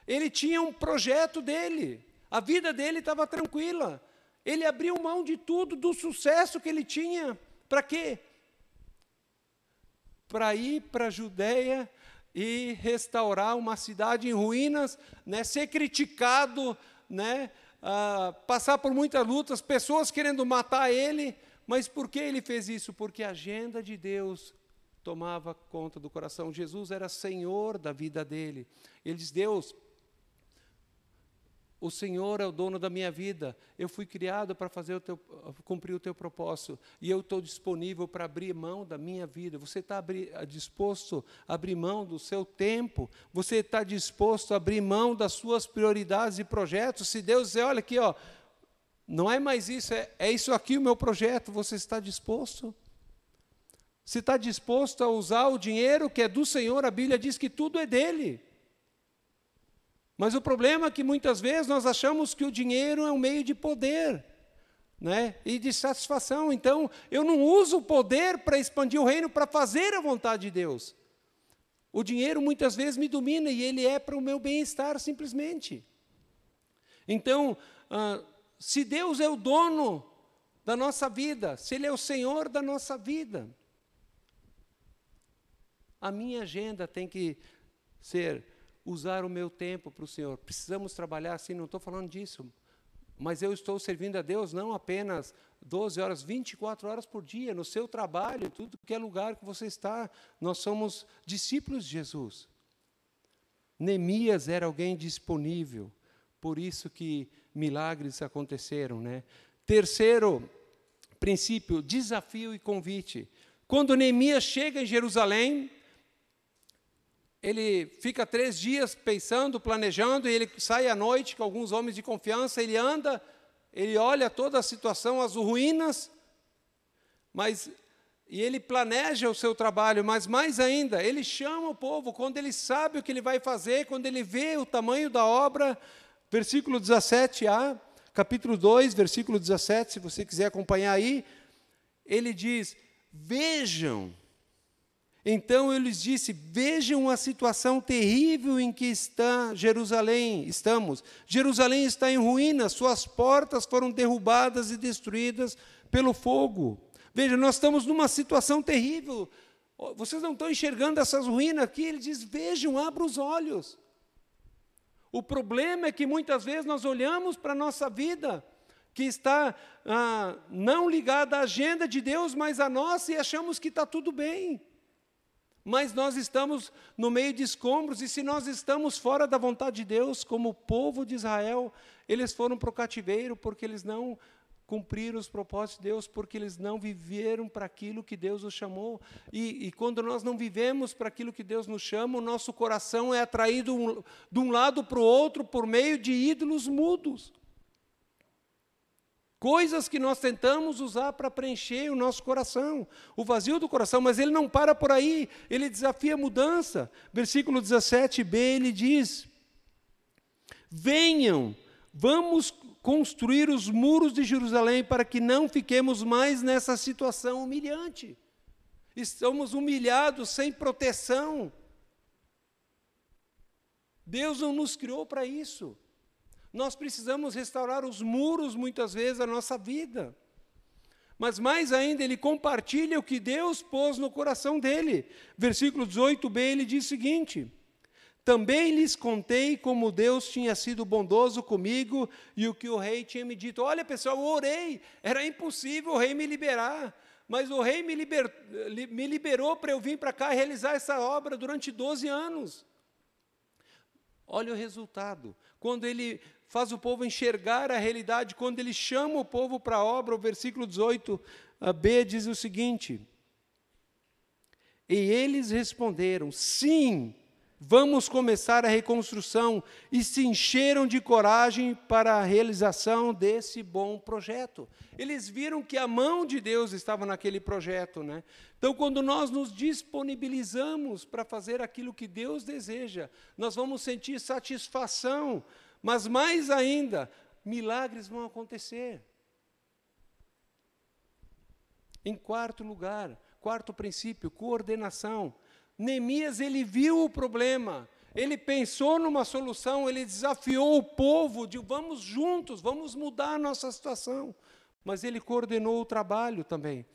Ele tinha um projeto dele, a vida dele estava tranquila. Ele abriu mão de tudo, do sucesso que ele tinha. Para quê? Para ir para a Judéia e restaurar uma cidade em ruínas, né, ser criticado, né, uh, passar por muitas lutas, pessoas querendo matar ele, mas por que ele fez isso? Porque a agenda de Deus tomava conta do coração. Jesus era senhor da vida dele. Ele diz: Deus, o Senhor é o dono da minha vida. Eu fui criado para fazer o teu, cumprir o teu propósito e eu estou disponível para abrir mão da minha vida. Você está disposto a abrir mão do seu tempo? Você está disposto a abrir mão das suas prioridades e projetos? Se Deus dizer, olha aqui, ó, não é mais isso, é, é isso aqui o meu projeto. Você está disposto? Se está disposto a usar o dinheiro que é do Senhor, a Bíblia diz que tudo é dele. Mas o problema é que muitas vezes nós achamos que o dinheiro é um meio de poder. Né? e de satisfação. Então, eu não uso o poder para expandir o reino, para fazer a vontade de Deus. O dinheiro muitas vezes me domina e ele é para o meu bem-estar simplesmente. Então, ah, se Deus é o dono da nossa vida, se Ele é o Senhor da nossa vida, a minha agenda tem que ser usar o meu tempo para o Senhor. Precisamos trabalhar assim, não estou falando disso. Mas eu estou servindo a Deus não apenas 12 horas, 24 horas por dia, no seu trabalho, tudo que é lugar que você está. Nós somos discípulos de Jesus. Neemias era alguém disponível, por isso que milagres aconteceram. Né? Terceiro princípio, desafio e convite. Quando Neemias chega em Jerusalém, ele fica três dias pensando, planejando, e ele sai à noite com alguns homens de confiança, ele anda, ele olha toda a situação, as ruínas, mas e ele planeja o seu trabalho, mas mais ainda, ele chama o povo quando ele sabe o que ele vai fazer, quando ele vê o tamanho da obra, versículo 17a, capítulo 2, versículo 17, se você quiser acompanhar aí, ele diz: Vejam, então eu lhes disse: Vejam a situação terrível em que está Jerusalém, estamos. Jerusalém está em ruínas, suas portas foram derrubadas e destruídas pelo fogo. Veja, nós estamos numa situação terrível. Vocês não estão enxergando essas ruínas aqui? Ele diz: Vejam, abra os olhos. O problema é que muitas vezes nós olhamos para a nossa vida, que está ah, não ligada à agenda de Deus, mas à nossa, e achamos que está tudo bem mas nós estamos no meio de escombros, e se nós estamos fora da vontade de Deus, como o povo de Israel, eles foram para o cativeiro porque eles não cumpriram os propósitos de Deus, porque eles não viveram para aquilo que Deus os chamou. E, e quando nós não vivemos para aquilo que Deus nos chama, o nosso coração é atraído um, de um lado para o outro por meio de ídolos mudos. Coisas que nós tentamos usar para preencher o nosso coração, o vazio do coração, mas ele não para por aí, ele desafia a mudança. Versículo 17b, ele diz: Venham, vamos construir os muros de Jerusalém para que não fiquemos mais nessa situação humilhante. Estamos humilhados, sem proteção. Deus não nos criou para isso. Nós precisamos restaurar os muros, muitas vezes, da nossa vida. Mas mais ainda, ele compartilha o que Deus pôs no coração dele. Versículo 18b, ele diz o seguinte: Também lhes contei como Deus tinha sido bondoso comigo e o que o rei tinha me dito. Olha, pessoal, eu orei, era impossível o rei me liberar. Mas o rei me, liber, me liberou para eu vir para cá realizar essa obra durante 12 anos. Olha o resultado. Quando ele faz o povo enxergar a realidade. Quando ele chama o povo para a obra, o versículo 18b diz o seguinte: E eles responderam: Sim, vamos começar a reconstrução, e se encheram de coragem para a realização desse bom projeto. Eles viram que a mão de Deus estava naquele projeto. Né? Então, quando nós nos disponibilizamos para fazer aquilo que Deus deseja, nós vamos sentir satisfação mas mais ainda, milagres vão acontecer. Em quarto lugar, quarto princípio, coordenação. Neemias ele viu o problema, ele pensou numa solução, ele desafiou o povo de vamos juntos, vamos mudar a nossa situação. Mas ele coordenou o trabalho também.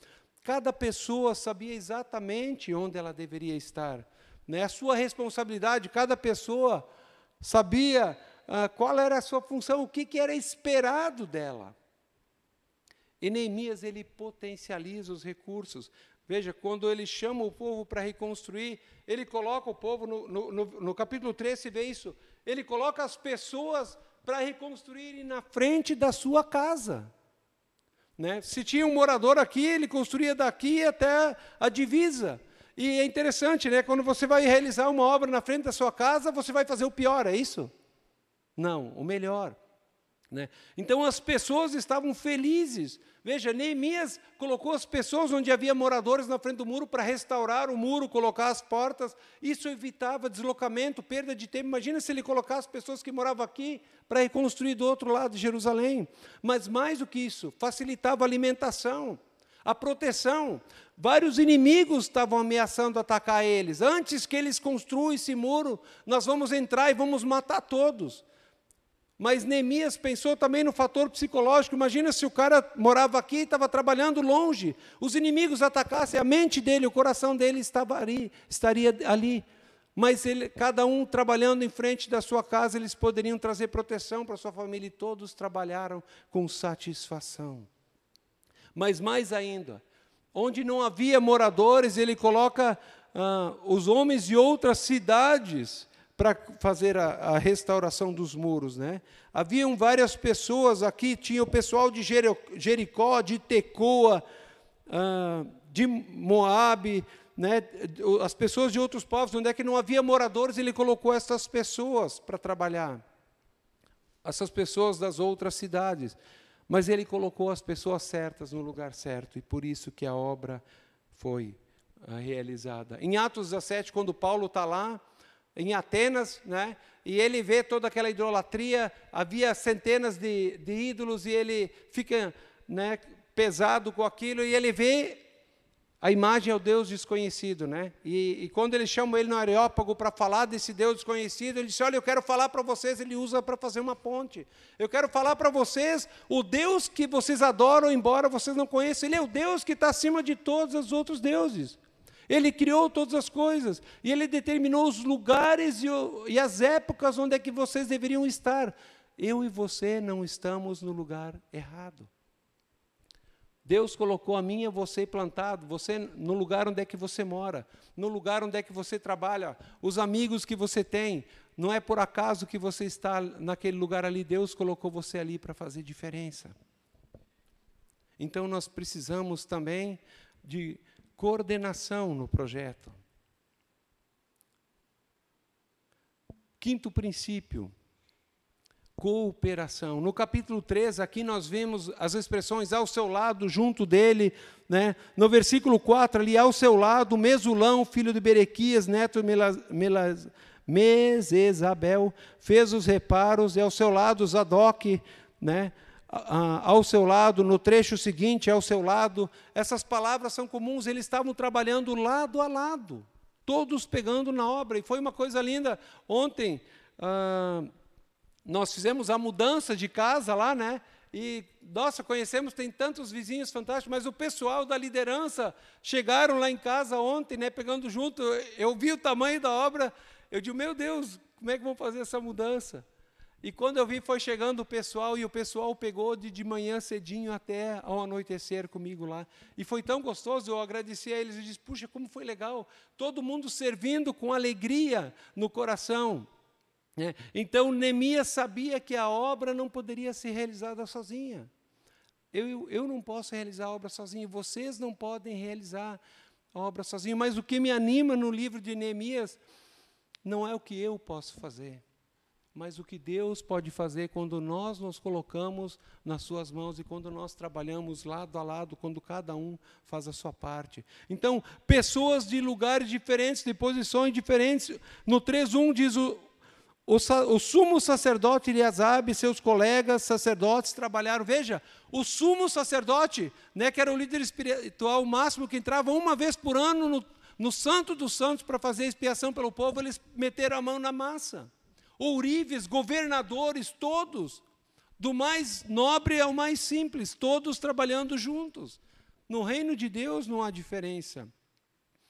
Cada pessoa sabia exatamente onde ela deveria estar. né? a sua responsabilidade, cada pessoa sabia ah, qual era a sua função, o que, que era esperado dela. E Neemias ele potencializa os recursos. Veja, quando ele chama o povo para reconstruir, ele coloca o povo, no, no, no, no capítulo 3 se vê isso, ele coloca as pessoas para reconstruírem na frente da sua casa. Né? Se tinha um morador aqui, ele construía daqui até a divisa. E é interessante, né? quando você vai realizar uma obra na frente da sua casa, você vai fazer o pior, é isso? Não, o melhor. Né? Então as pessoas estavam felizes. Veja, Neemias colocou as pessoas onde havia moradores na frente do muro para restaurar o muro, colocar as portas. Isso evitava deslocamento, perda de tempo. Imagina se ele colocasse as pessoas que moravam aqui para reconstruir do outro lado de Jerusalém. Mas mais do que isso, facilitava a alimentação, a proteção. Vários inimigos estavam ameaçando atacar eles. Antes que eles construam esse muro, nós vamos entrar e vamos matar todos. Mas Neemias pensou também no fator psicológico. Imagina se o cara morava aqui e estava trabalhando longe. Os inimigos atacassem, a mente dele, o coração dele estava ali, estaria ali. Mas ele, cada um trabalhando em frente da sua casa, eles poderiam trazer proteção para sua família e todos trabalharam com satisfação. Mas mais ainda, onde não havia moradores, ele coloca ah, os homens de outras cidades para fazer a, a, restauração dos muros. Né? Haviam várias pessoas aqui, tinha o pessoal de Jericó, de Tecoa, uh, de Moabe, né? as pessoas de outros povos, onde é que não havia moradores, ele colocou essas pessoas para trabalhar. Essas pessoas das outras cidades. Mas ele colocou as pessoas certas no lugar certo, e por isso que a obra foi uh, realizada. Em Atos 17, quando Paulo está lá, em Atenas, né? e ele vê toda aquela idolatria, havia centenas de, de ídolos, e ele fica né, pesado com aquilo, e ele vê a imagem ao Deus desconhecido. Né? E, e quando ele chama ele no Areópago para falar desse Deus desconhecido, ele disse: Olha, eu quero falar para vocês, ele usa para fazer uma ponte. Eu quero falar para vocês o Deus que vocês adoram, embora vocês não conheçam, ele é o Deus que está acima de todos os outros deuses. Ele criou todas as coisas e ele determinou os lugares e, o, e as épocas onde é que vocês deveriam estar. Eu e você não estamos no lugar errado. Deus colocou a mim e a você plantado, você no lugar onde é que você mora, no lugar onde é que você trabalha, os amigos que você tem. Não é por acaso que você está naquele lugar ali, Deus colocou você ali para fazer diferença. Então nós precisamos também de coordenação no projeto. Quinto princípio, cooperação. No capítulo 3, aqui nós vemos as expressões ao seu lado, junto dele. Né? No versículo 4, ali ao seu lado, Mesulão, filho de Berequias, neto de Mesesabel, fez os reparos, e ao seu lado Zadok, né? Ao seu lado, no trecho seguinte, ao seu lado. Essas palavras são comuns, eles estavam trabalhando lado a lado, todos pegando na obra, e foi uma coisa linda. Ontem, ah, nós fizemos a mudança de casa lá, né? E, nossa, conhecemos, tem tantos vizinhos fantásticos, mas o pessoal da liderança chegaram lá em casa ontem, né, pegando junto. Eu vi o tamanho da obra, eu digo, meu Deus, como é que vão fazer essa mudança? E quando eu vi, foi chegando o pessoal, e o pessoal pegou de, de manhã cedinho até ao anoitecer comigo lá. E foi tão gostoso, eu agradeci a eles e disse: Puxa, como foi legal, todo mundo servindo com alegria no coração. É, então, Neemias sabia que a obra não poderia ser realizada sozinha. Eu, eu não posso realizar a obra sozinho, vocês não podem realizar a obra sozinho, mas o que me anima no livro de Neemias não é o que eu posso fazer mas o que Deus pode fazer quando nós nos colocamos nas Suas mãos e quando nós trabalhamos lado a lado, quando cada um faz a sua parte. Então, pessoas de lugares diferentes, de posições diferentes. No 3.1 diz o, o, o sumo sacerdote Eliasab e seus colegas sacerdotes trabalharam. Veja, o sumo sacerdote, né, que era o líder espiritual máximo que entrava uma vez por ano no, no Santo dos Santos para fazer expiação pelo povo, eles meteram a mão na massa ourives, governadores, todos, do mais nobre ao mais simples, todos trabalhando juntos. No reino de Deus não há diferença.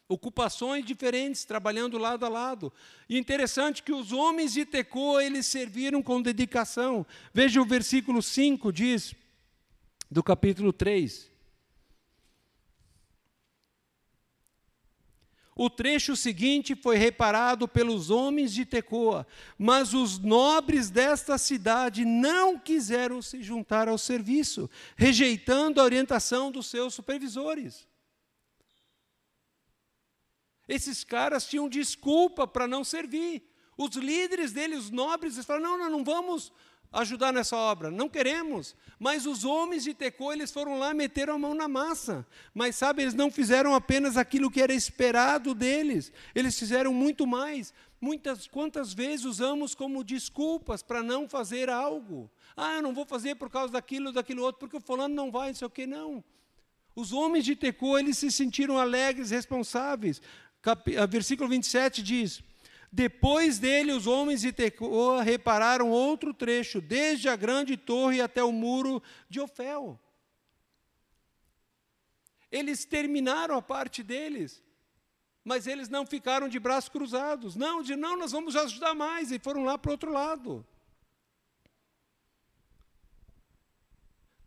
ocupações diferentes, trabalhando lado a lado. E interessante que os homens de Tecoa, eles serviram com dedicação. Veja o versículo 5 diz do capítulo 3. O trecho seguinte foi reparado pelos homens de Tecoa, mas os nobres desta cidade não quiseram se juntar ao serviço, rejeitando a orientação dos seus supervisores. Esses caras tinham desculpa para não servir. Os líderes deles, os nobres, eles falaram: não, não, não vamos ajudar nessa obra, não queremos. Mas os homens de Tecô, eles foram lá, meteram a mão na massa. Mas sabe, eles não fizeram apenas aquilo que era esperado deles, eles fizeram muito mais. Muitas, quantas vezes usamos como desculpas para não fazer algo? Ah, eu não vou fazer por causa daquilo, daquilo outro, porque o fulano não vai, não sei o que, não. Os homens de Tecô, eles se sentiram alegres, responsáveis. Cap, versículo 27 diz: depois dele, os homens de Tecoa repararam outro trecho, desde a grande torre até o muro de Ofel. Eles terminaram a parte deles, mas eles não ficaram de braços cruzados. Não, de não, nós vamos ajudar mais, e foram lá para o outro lado.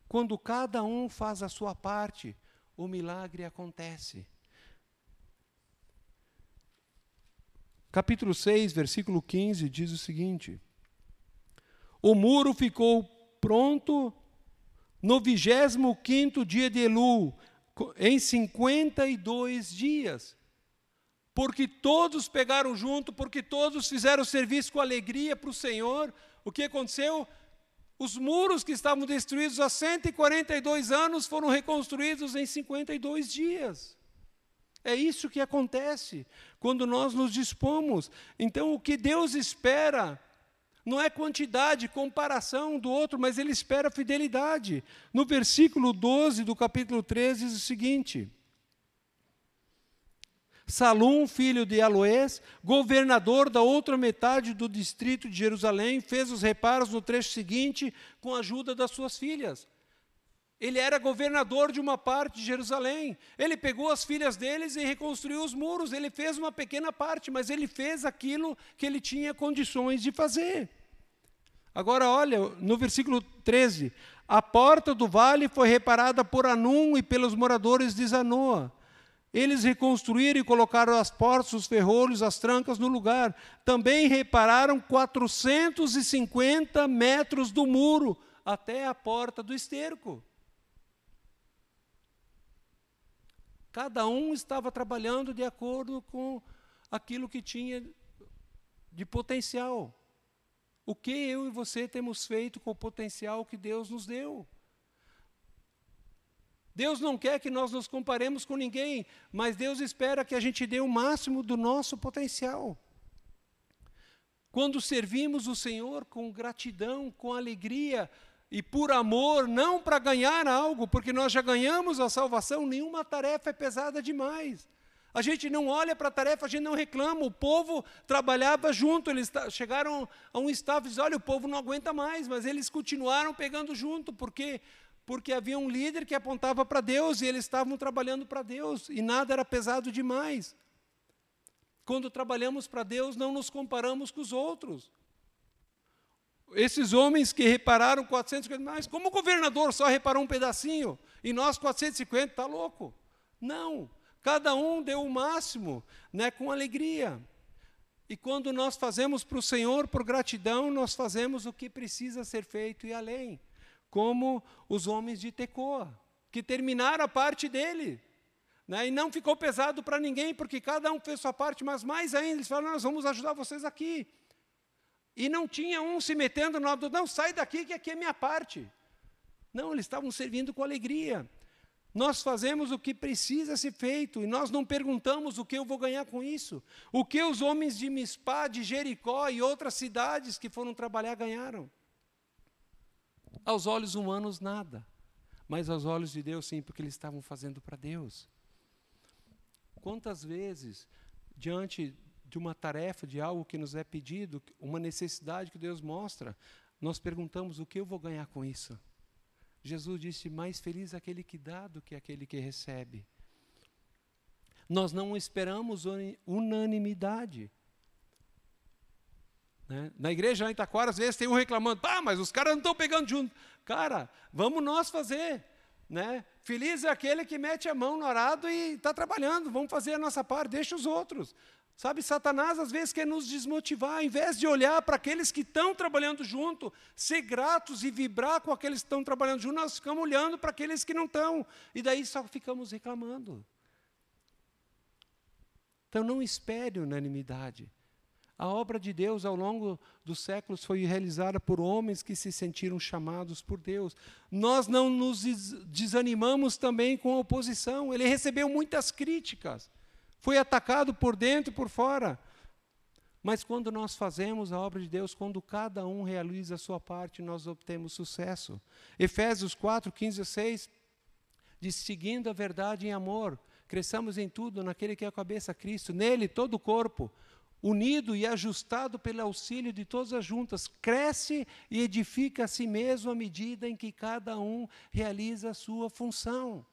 Quando cada um faz a sua parte, o milagre acontece. Capítulo 6, versículo 15 diz o seguinte: O muro ficou pronto no vigésimo quinto dia de Elu, em 52 dias. Porque todos pegaram junto, porque todos fizeram serviço com alegria para o Senhor. O que aconteceu? Os muros que estavam destruídos há 142 anos foram reconstruídos em 52 dias. É isso que acontece quando nós nos dispomos. Então, o que Deus espera não é quantidade, comparação do outro, mas Ele espera fidelidade. No versículo 12 do capítulo 13 diz o seguinte: Salum, filho de Aloés, governador da outra metade do distrito de Jerusalém, fez os reparos no trecho seguinte com a ajuda das suas filhas. Ele era governador de uma parte de Jerusalém. Ele pegou as filhas deles e reconstruiu os muros. Ele fez uma pequena parte, mas ele fez aquilo que ele tinha condições de fazer. Agora, olha, no versículo 13: A porta do vale foi reparada por Anum e pelos moradores de Zanoa. Eles reconstruíram e colocaram as portas, os ferrolhos, as trancas no lugar. Também repararam 450 metros do muro até a porta do esterco. Cada um estava trabalhando de acordo com aquilo que tinha de potencial. O que eu e você temos feito com o potencial que Deus nos deu? Deus não quer que nós nos comparemos com ninguém, mas Deus espera que a gente dê o máximo do nosso potencial. Quando servimos o Senhor com gratidão, com alegria, e por amor, não para ganhar algo, porque nós já ganhamos a salvação, nenhuma tarefa é pesada demais. A gente não olha para a tarefa, a gente não reclama. O povo trabalhava junto, eles chegaram a um estado e dizem: olha, o povo não aguenta mais, mas eles continuaram pegando junto, porque porque havia um líder que apontava para Deus e eles estavam trabalhando para Deus e nada era pesado demais. Quando trabalhamos para Deus, não nos comparamos com os outros esses homens que repararam 450, mas como o governador só reparou um pedacinho e nós 450, está louco? Não, cada um deu o máximo, né, com alegria. E quando nós fazemos para o Senhor por gratidão, nós fazemos o que precisa ser feito e além, como os homens de Tecoa, que terminaram a parte dele. Né, e não ficou pesado para ninguém, porque cada um fez sua parte, mas mais ainda, eles falaram: nós vamos ajudar vocês aqui. E não tinha um se metendo no lado, não, sai daqui que aqui é minha parte. Não, eles estavam servindo com alegria. Nós fazemos o que precisa ser feito e nós não perguntamos o que eu vou ganhar com isso. O que os homens de Mispá, de Jericó e outras cidades que foram trabalhar ganharam. Aos olhos humanos, nada. Mas aos olhos de Deus, sim, porque eles estavam fazendo para Deus. Quantas vezes, diante de uma tarefa, de algo que nos é pedido, uma necessidade que Deus mostra, nós perguntamos: o que eu vou ganhar com isso? Jesus disse: mais feliz aquele que dá do que aquele que recebe. Nós não esperamos unanimidade. Né? Na igreja lá em Itaquara, às vezes tem um reclamando, ah, mas os caras não estão pegando junto. Cara, vamos nós fazer. Né? Feliz é aquele que mete a mão no arado e está trabalhando, vamos fazer a nossa parte, deixa os outros. Sabe, Satanás às vezes quer nos desmotivar, ao invés de olhar para aqueles que estão trabalhando junto, ser gratos e vibrar com aqueles que estão trabalhando junto, nós ficamos olhando para aqueles que não estão, e daí só ficamos reclamando. Então não espere unanimidade. A obra de Deus ao longo dos séculos foi realizada por homens que se sentiram chamados por Deus. Nós não nos desanimamos também com a oposição. Ele recebeu muitas críticas. Foi atacado por dentro e por fora. Mas quando nós fazemos a obra de Deus, quando cada um realiza a sua parte, nós obtemos sucesso. Efésios 4, 15 e 6 diz: seguindo a verdade em amor, cresçamos em tudo naquele que é a cabeça, Cristo. Nele, todo o corpo unido e ajustado pelo auxílio de todas as juntas, cresce e edifica a si mesmo à medida em que cada um realiza a sua função.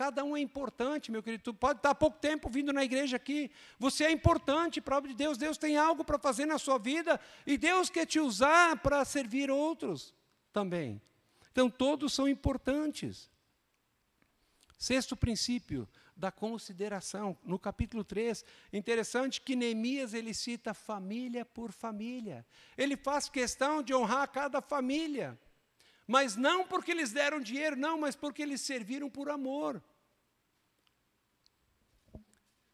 Cada um é importante, meu querido. Tu pode estar há pouco tempo vindo na igreja aqui. Você é importante para de Deus. Deus tem algo para fazer na sua vida e Deus quer te usar para servir outros também. Então, todos são importantes. Sexto princípio: da consideração. No capítulo 3, interessante que Neemias ele cita família por família. Ele faz questão de honrar cada família. Mas não porque eles deram dinheiro, não, mas porque eles serviram por amor.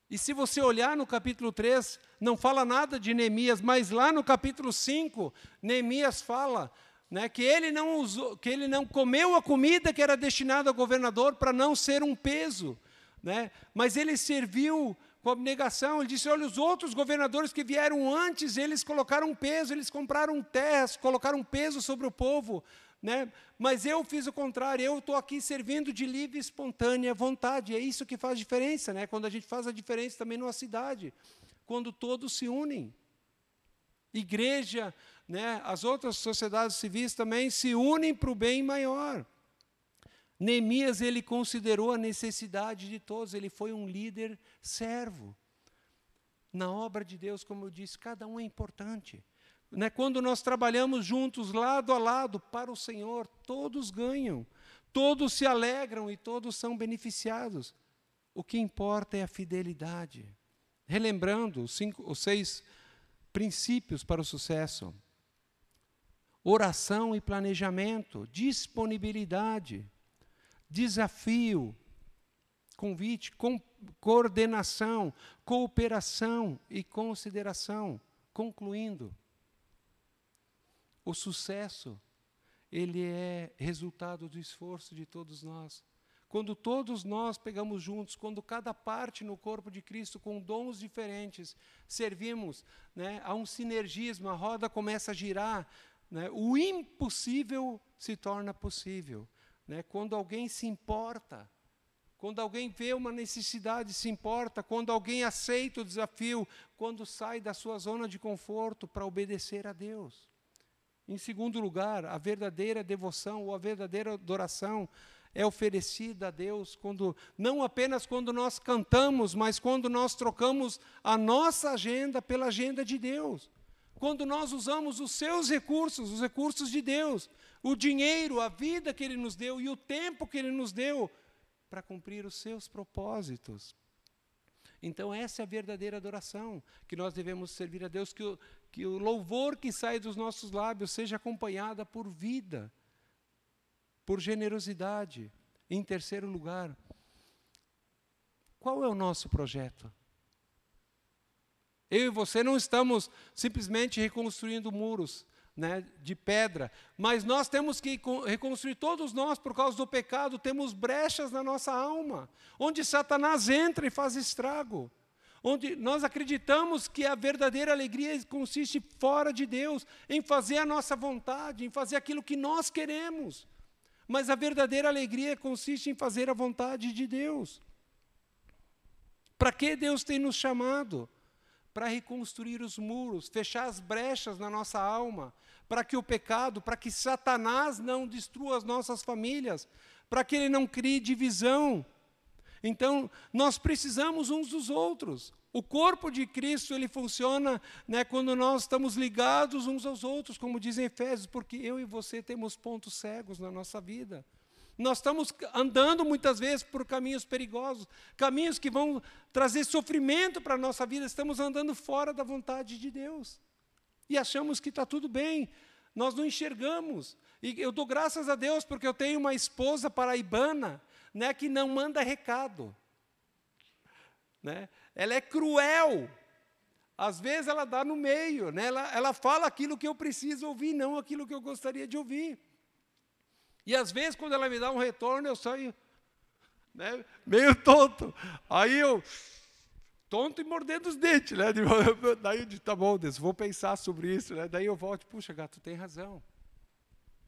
E se você olhar no capítulo 3, não fala nada de Neemias, mas lá no capítulo 5, Neemias fala né, que, ele não usou, que ele não comeu a comida que era destinada ao governador para não ser um peso, né? Mas ele serviu com abnegação. Ele disse: olha, os outros governadores que vieram antes, eles colocaram peso, eles compraram terras, colocaram peso sobre o povo. Né? Mas eu fiz o contrário, eu estou aqui servindo de livre espontânea vontade. É isso que faz diferença, né? quando a gente faz a diferença também numa cidade, quando todos se unem. Igreja, né? as outras sociedades civis também se unem para o bem maior. Neemias ele considerou a necessidade de todos, ele foi um líder servo. Na obra de Deus, como eu disse, cada um é importante. Né? Quando nós trabalhamos juntos, lado a lado, para o Senhor, todos ganham, todos se alegram e todos são beneficiados. O que importa é a fidelidade. Relembrando os, cinco, os seis princípios para o sucesso: oração e planejamento, disponibilidade, desafio, convite, com, coordenação, cooperação e consideração. Concluindo, o sucesso, ele é resultado do esforço de todos nós. Quando todos nós pegamos juntos, quando cada parte no corpo de Cristo, com dons diferentes, servimos né, a um sinergismo, a roda começa a girar, né, o impossível se torna possível. Né? Quando alguém se importa, quando alguém vê uma necessidade, se importa, quando alguém aceita o desafio, quando sai da sua zona de conforto para obedecer a Deus. Em segundo lugar, a verdadeira devoção ou a verdadeira adoração é oferecida a Deus quando não apenas quando nós cantamos, mas quando nós trocamos a nossa agenda pela agenda de Deus. Quando nós usamos os seus recursos, os recursos de Deus, o dinheiro, a vida que Ele nos deu e o tempo que Ele nos deu para cumprir os seus propósitos. Então, essa é a verdadeira adoração, que nós devemos servir a Deus, que o, que o louvor que sai dos nossos lábios seja acompanhada por vida, por generosidade. Em terceiro lugar, qual é o nosso projeto? Eu e você não estamos simplesmente reconstruindo muros né, de pedra, mas nós temos que reconstruir, todos nós, por causa do pecado, temos brechas na nossa alma, onde Satanás entra e faz estrago. Onde nós acreditamos que a verdadeira alegria consiste fora de Deus, em fazer a nossa vontade, em fazer aquilo que nós queremos. Mas a verdadeira alegria consiste em fazer a vontade de Deus. Para que Deus tem nos chamado? para reconstruir os muros, fechar as brechas na nossa alma, para que o pecado, para que Satanás não destrua as nossas famílias, para que ele não crie divisão. Então, nós precisamos uns dos outros. O corpo de Cristo ele funciona né, quando nós estamos ligados uns aos outros, como dizem Efésios, porque eu e você temos pontos cegos na nossa vida. Nós estamos andando muitas vezes por caminhos perigosos, caminhos que vão trazer sofrimento para a nossa vida, estamos andando fora da vontade de Deus. E achamos que está tudo bem, nós não enxergamos. E eu dou graças a Deus porque eu tenho uma esposa paraibana né, que não manda recado. Né? Ela é cruel. Às vezes ela dá no meio, né? ela, ela fala aquilo que eu preciso ouvir, não aquilo que eu gostaria de ouvir. E às vezes, quando ela me dá um retorno, eu saio né, meio tonto. Aí eu, tonto e mordendo os dentes. Né? Daí eu digo, tá bom, Deus, vou pensar sobre isso. Né? Daí eu volto, puxa, gato, tem razão.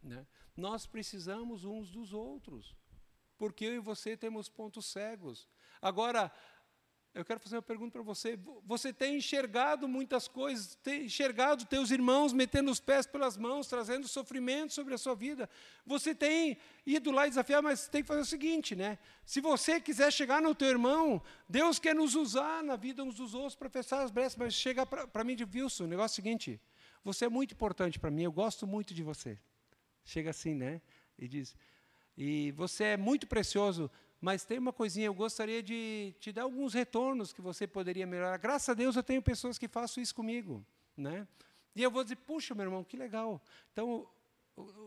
Né? Nós precisamos uns dos outros, porque eu e você temos pontos cegos. Agora, eu quero fazer uma pergunta para você. Você tem enxergado muitas coisas, tem enxergado teus irmãos metendo os pés pelas mãos, trazendo sofrimento sobre a sua vida. Você tem ido lá desafiar, mas tem que fazer o seguinte, né? Se você quiser chegar no teu irmão, Deus quer nos usar na vida uns dos outros para fechar as brechas, mas chega para mim de Wilson, o negócio é o seguinte, você é muito importante para mim, eu gosto muito de você. Chega assim, né? E diz, e você é muito precioso, mas tem uma coisinha, eu gostaria de te dar alguns retornos que você poderia melhorar. Graças a Deus eu tenho pessoas que façam isso comigo. Né? E eu vou dizer, puxa, meu irmão, que legal. Então,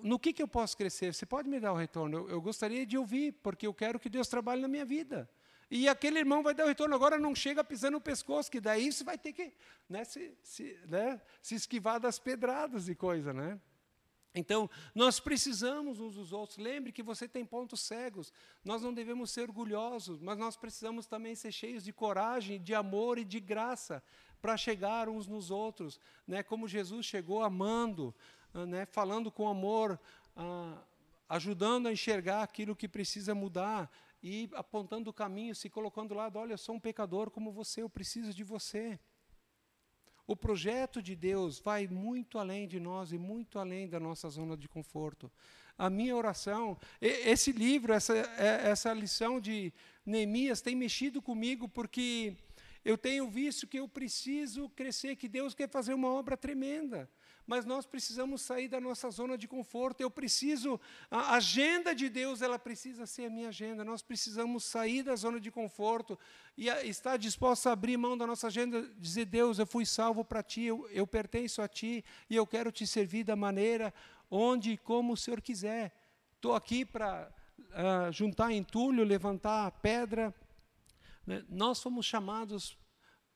no que, que eu posso crescer? Você pode me dar o retorno? Eu, eu gostaria de ouvir, porque eu quero que Deus trabalhe na minha vida. E aquele irmão vai dar o retorno. Agora não chega pisando no pescoço, que daí você vai ter que né, se, se, né, se esquivar das pedradas e coisa. Né? Então, nós precisamos uns dos outros. Lembre que você tem pontos cegos. Nós não devemos ser orgulhosos, mas nós precisamos também ser cheios de coragem, de amor e de graça para chegar uns nos outros, né? Como Jesus chegou amando, ah, né? Falando com amor, ah, ajudando a enxergar aquilo que precisa mudar e apontando o caminho, se colocando do lado. Olha, eu sou um pecador como você, eu preciso de você. O projeto de Deus vai muito além de nós e muito além da nossa zona de conforto. A minha oração, esse livro, essa, é, essa lição de Neemias tem mexido comigo porque eu tenho visto que eu preciso crescer, que Deus quer fazer uma obra tremenda mas nós precisamos sair da nossa zona de conforto. Eu preciso, a agenda de Deus, ela precisa ser a minha agenda. Nós precisamos sair da zona de conforto e estar disposto a abrir mão da nossa agenda, dizer: Deus, eu fui salvo para ti, eu, eu pertenço a ti e eu quero te servir da maneira, onde e como o Senhor quiser. Estou aqui para uh, juntar entulho, levantar pedra. Né? Nós fomos chamados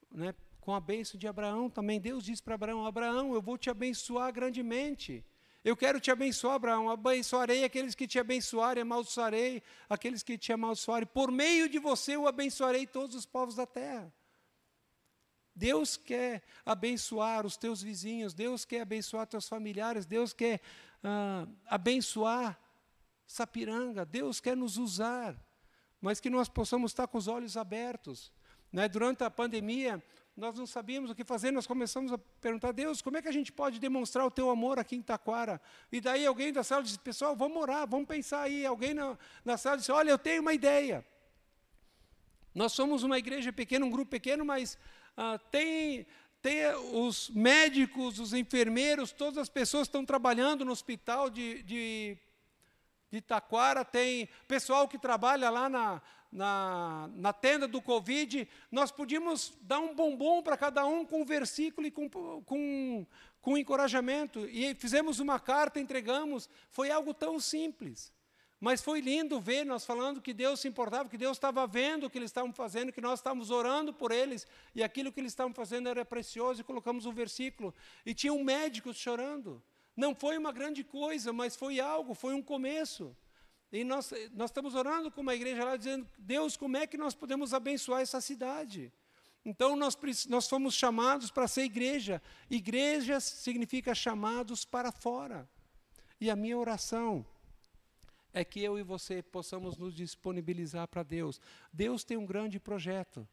né, com a bênção de Abraão também. Deus disse para Abraão: Abraão, eu vou te abençoar grandemente. Eu quero te abençoar, Abraão. Abençoarei aqueles que te abençoarem, amaldiçoarei aqueles que te amaldiçoarem. Por meio de você eu abençoarei todos os povos da terra. Deus quer abençoar os teus vizinhos, Deus quer abençoar teus familiares, Deus quer ah, abençoar Sapiranga, Deus quer nos usar, mas que nós possamos estar com os olhos abertos. Né? Durante a pandemia, nós não sabíamos o que fazer, nós começamos a perguntar, Deus, como é que a gente pode demonstrar o teu amor aqui em Taquara? E daí alguém da sala disse, pessoal, vamos orar, vamos pensar aí. Alguém na, na sala disse, olha, eu tenho uma ideia. Nós somos uma igreja pequena, um grupo pequeno, mas ah, tem, tem os médicos, os enfermeiros, todas as pessoas que estão trabalhando no hospital de, de, de Taquara, tem pessoal que trabalha lá na, na, na tenda do Covid, nós podíamos dar um bombom para cada um com um versículo e com, com, com encorajamento. E fizemos uma carta, entregamos. Foi algo tão simples. Mas foi lindo ver nós falando que Deus se importava, que Deus estava vendo o que eles estavam fazendo, que nós estávamos orando por eles, e aquilo que eles estavam fazendo era precioso, e colocamos um versículo. E tinha um médico chorando. Não foi uma grande coisa, mas foi algo, foi um começo. E nós, nós estamos orando com uma igreja lá, dizendo, Deus, como é que nós podemos abençoar essa cidade? Então, nós, nós fomos chamados para ser igreja. Igreja significa chamados para fora. E a minha oração é que eu e você possamos nos disponibilizar para Deus. Deus tem um grande projeto,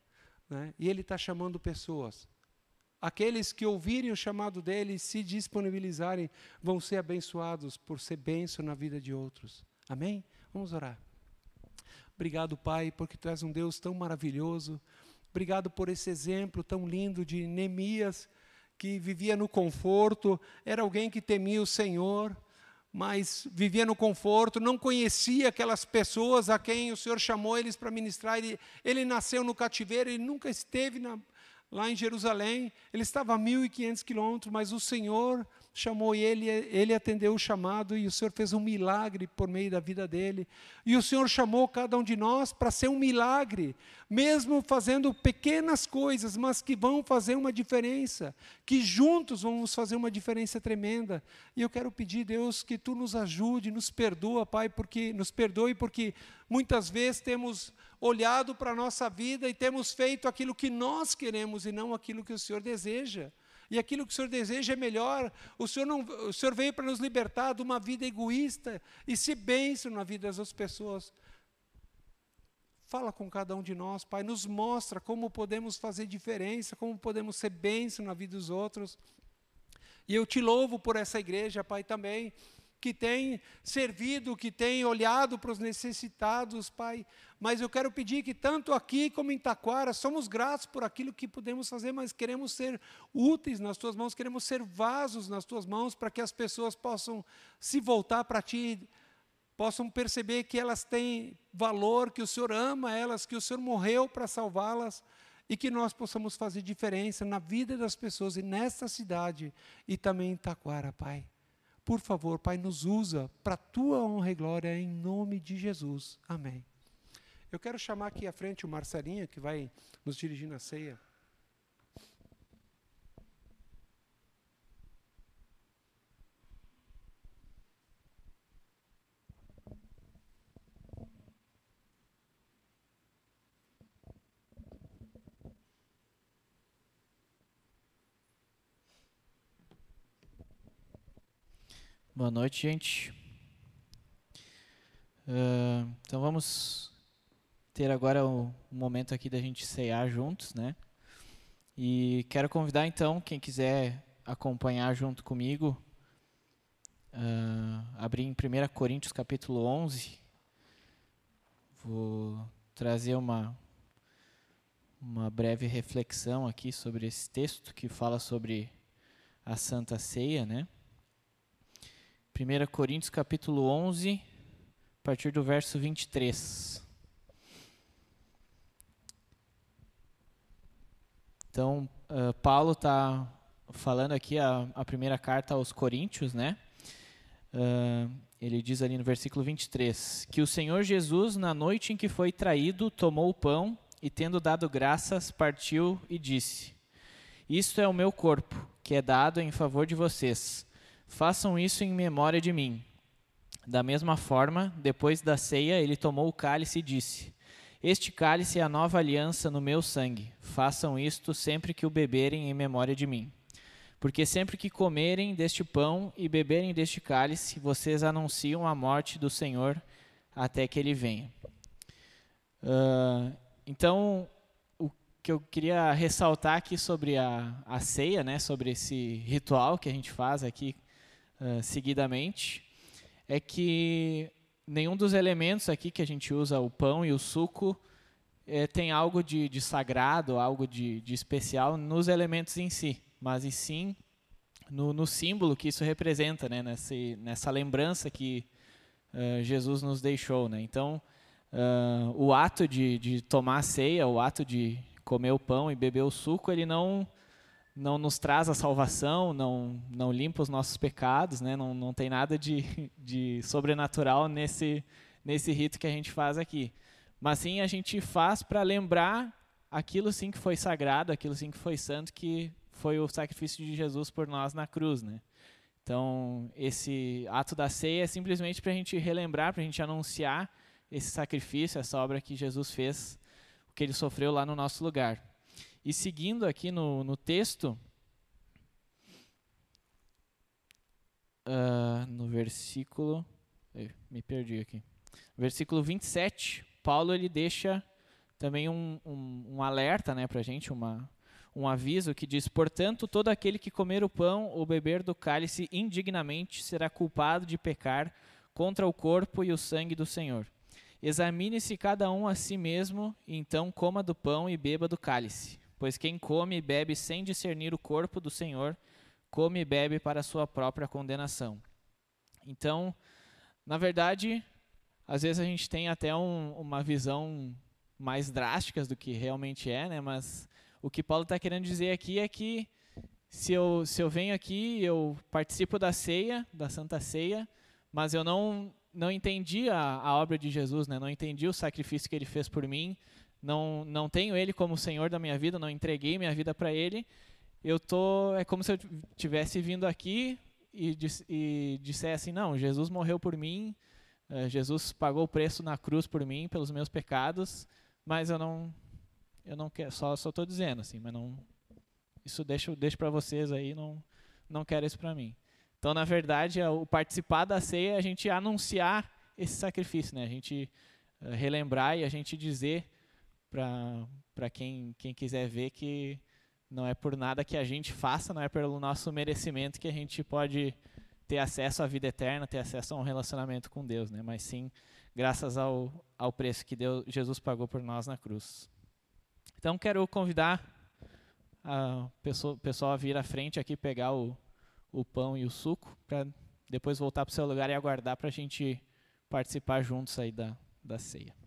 né? e Ele está chamando pessoas. Aqueles que ouvirem o chamado dele e se disponibilizarem vão ser abençoados por ser bênção na vida de outros. Amém? Vamos orar. Obrigado, Pai, porque tu és um Deus tão maravilhoso. Obrigado por esse exemplo tão lindo de Neemias, que vivia no conforto, era alguém que temia o Senhor, mas vivia no conforto, não conhecia aquelas pessoas a quem o Senhor chamou eles para ministrar. Ele, ele nasceu no cativeiro, ele nunca esteve na, lá em Jerusalém, ele estava a 1.500 quilômetros, mas o Senhor chamou ele, ele atendeu o chamado e o Senhor fez um milagre por meio da vida dele. E o Senhor chamou cada um de nós para ser um milagre, mesmo fazendo pequenas coisas, mas que vão fazer uma diferença, que juntos vamos fazer uma diferença tremenda. E eu quero pedir, Deus, que tu nos ajude, nos perdoa, Pai, porque nos perdoe porque muitas vezes temos olhado para a nossa vida e temos feito aquilo que nós queremos e não aquilo que o Senhor deseja e aquilo que o Senhor deseja é melhor. O Senhor, não, o Senhor veio para nos libertar de uma vida egoísta e se bênção na vida das outras pessoas. Fala com cada um de nós, Pai, nos mostra como podemos fazer diferença, como podemos ser bênção na vida dos outros. E eu te louvo por essa igreja, Pai, também que tem servido, que tem olhado para os necessitados, Pai. Mas eu quero pedir que tanto aqui como em Taquara, somos gratos por aquilo que podemos fazer, mas queremos ser úteis nas tuas mãos, queremos ser vasos nas tuas mãos para que as pessoas possam se voltar para ti, possam perceber que elas têm valor, que o Senhor ama elas, que o Senhor morreu para salvá-las e que nós possamos fazer diferença na vida das pessoas e nesta cidade e também em Taquara, Pai. Por favor, Pai, nos usa para a tua honra e glória em nome de Jesus. Amém. Eu quero chamar aqui à frente o Marcelinho, que vai nos dirigir na ceia. Boa noite, gente. Uh, então vamos ter agora o, momento aqui da gente ceiar juntos, né? E quero convidar então quem quiser acompanhar junto comigo, uh, abrir em 1 Coríntios capítulo 11. Vou trazer uma uma breve reflexão aqui sobre esse texto que fala sobre a Santa Ceia, né? 1 Coríntios capítulo 11, a partir do verso 23. Então, uh, Paulo está falando aqui a, a, primeira carta aos Coríntios, né? Uh, ele diz ali no versículo 23: Que o Senhor Jesus, na noite em que foi traído, tomou o pão e, tendo dado graças, partiu e disse: Isto é o meu corpo, que é dado em favor de vocês. Façam isso em memória de mim. Da mesma forma, depois da ceia, ele tomou o cálice e disse: Este cálice é a nova aliança no meu sangue. Façam isto sempre que o beberem em memória de mim. Porque sempre que comerem deste pão e beberem deste cálice, vocês anunciam a morte do Senhor até que ele venha. Uh, então, o que eu queria ressaltar aqui sobre a, a ceia, né, sobre esse ritual que a gente faz aqui uh, seguidamente, é que nenhum dos elementos aqui que a gente usa, o pão e o suco, é, tem algo de, de sagrado, algo de, de, especial nos elementos em si, mas e sim no, no símbolo que isso representa, né, nessa, nessa lembrança que uh, Jesus nos deixou. Né? Então, uh, o ato de, de tomar a ceia, o ato de comer o pão e beber o suco, ele não não nos traz a salvação, não, não limpa os nossos pecados, né? não, não tem nada de, de sobrenatural nesse, nesse rito que a gente faz aqui. Mas sim a gente faz para lembrar aquilo sim que foi sagrado, aquilo sim que foi santo, que foi o sacrifício de Jesus por nós na cruz. Né? Então, esse ato da ceia é simplesmente para a gente relembrar, para a gente anunciar esse sacrifício, essa obra que Jesus fez, o que ele sofreu lá no nosso lugar. E seguindo aqui no, no texto, uh, no versículo. Me perdi aqui. Versículo 27, Paulo ele deixa também um, um, um alerta né, para a gente, uma, um aviso que diz: Portanto, todo aquele que comer o pão ou beber do cálice indignamente será culpado de pecar contra o corpo e o sangue do Senhor. Examine-se cada um a si mesmo, e então coma do pão e beba do cálice. Pois quem come e bebe sem discernir o corpo do Senhor, come e bebe para sua própria condenação. Então, na verdade, às vezes a gente tem até um, uma visão mais drástica do que realmente é, né? Mas o que Paulo está querendo dizer aqui é que se eu, se eu venho aqui, eu participo da ceia, da Santa Ceia, mas eu não não entendi a, a obra de Jesus, né? Não entendi o sacrifício que ele fez por mim. Não não tenho ele como Senhor da minha vida, não entreguei minha vida para ele. Eu tô é como se eu tivesse vindo aqui e, e dissesse assim, não, Jesus morreu por mim, uh, Jesus pagou o preço na cruz por mim pelos meus pecados, mas eu não eu não quero, só só estou dizendo assim, mas não isso deixo deixo para vocês aí, não não quero isso para mim. Então, na verdade, é o participar da ceia é a gente anunciar esse sacrifício, né? A gente uh, relembrar e a gente dizer para quem, quem quiser ver que não é por nada que a gente faça, não é pelo nosso merecimento que a gente pode ter acesso à vida eterna, ter acesso a um relacionamento com Deus, né? Mas sim, graças ao, ao preço que Deus, Jesus pagou por nós na cruz. Então, quero convidar a pessoa, pessoal a vir à frente aqui pegar o, o pão e o suco, para depois voltar para o seu lugar e aguardar para a gente participar juntos aí da, da ceia.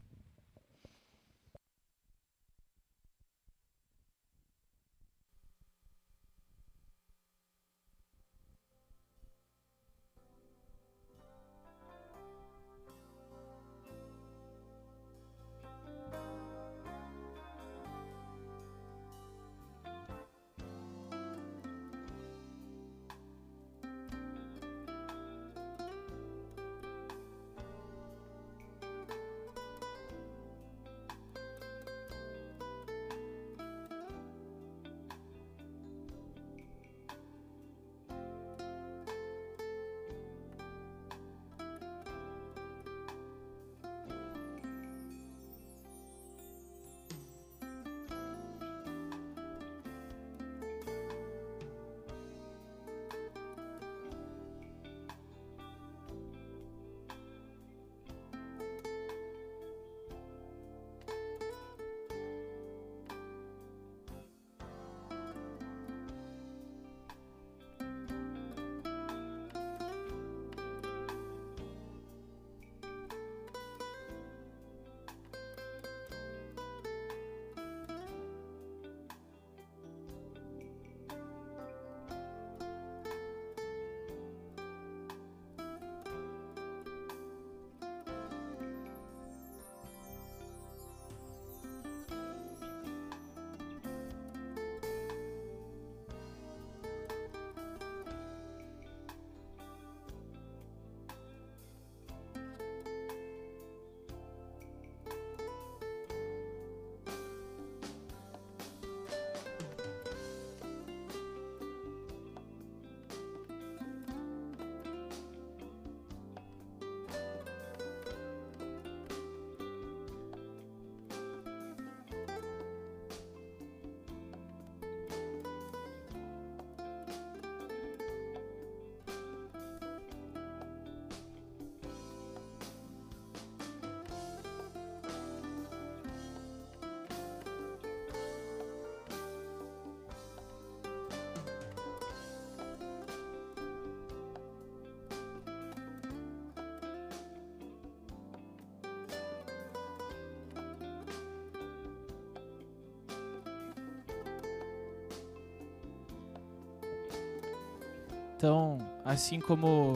Então, assim como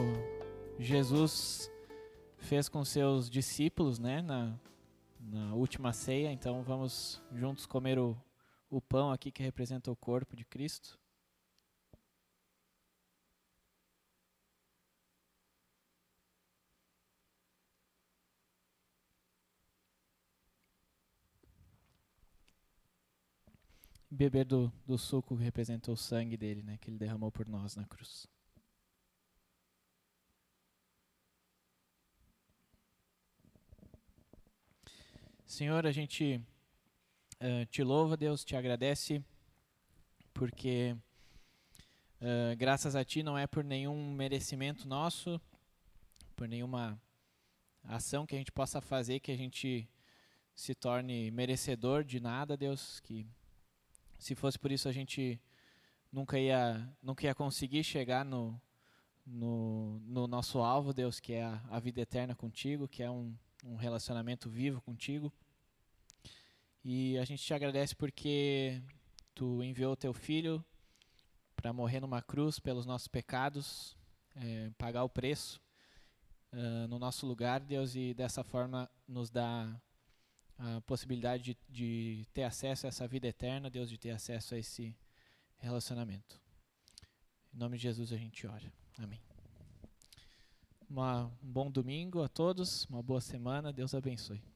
Jesus fez com seus discípulos, né, na, na última ceia, então vamos juntos comer o, o pão aqui que representa o corpo de Cristo. beber do, do suco que representa o sangue dele, né, que ele derramou por nós na cruz. Senhor, a gente uh, te louva, Deus, te agradece, porque uh, graças a Ti não é por nenhum merecimento nosso, por nenhuma ação que a gente possa fazer que a gente se torne merecedor de nada, Deus, que se fosse por isso a gente nunca ia, nunca ia conseguir chegar no, no, no nosso alvo, Deus, que é a, a vida eterna contigo, que é um, um relacionamento vivo contigo. E a gente te agradece porque tu enviou teu filho para morrer numa cruz pelos nossos pecados, é, pagar o preço uh, no nosso lugar, Deus, e dessa forma nos dá a possibilidade de, de ter acesso a essa vida eterna, Deus, de ter acesso a esse relacionamento. Em nome de Jesus a gente ora. Amém. Uma, um bom domingo a todos, uma boa semana, Deus abençoe.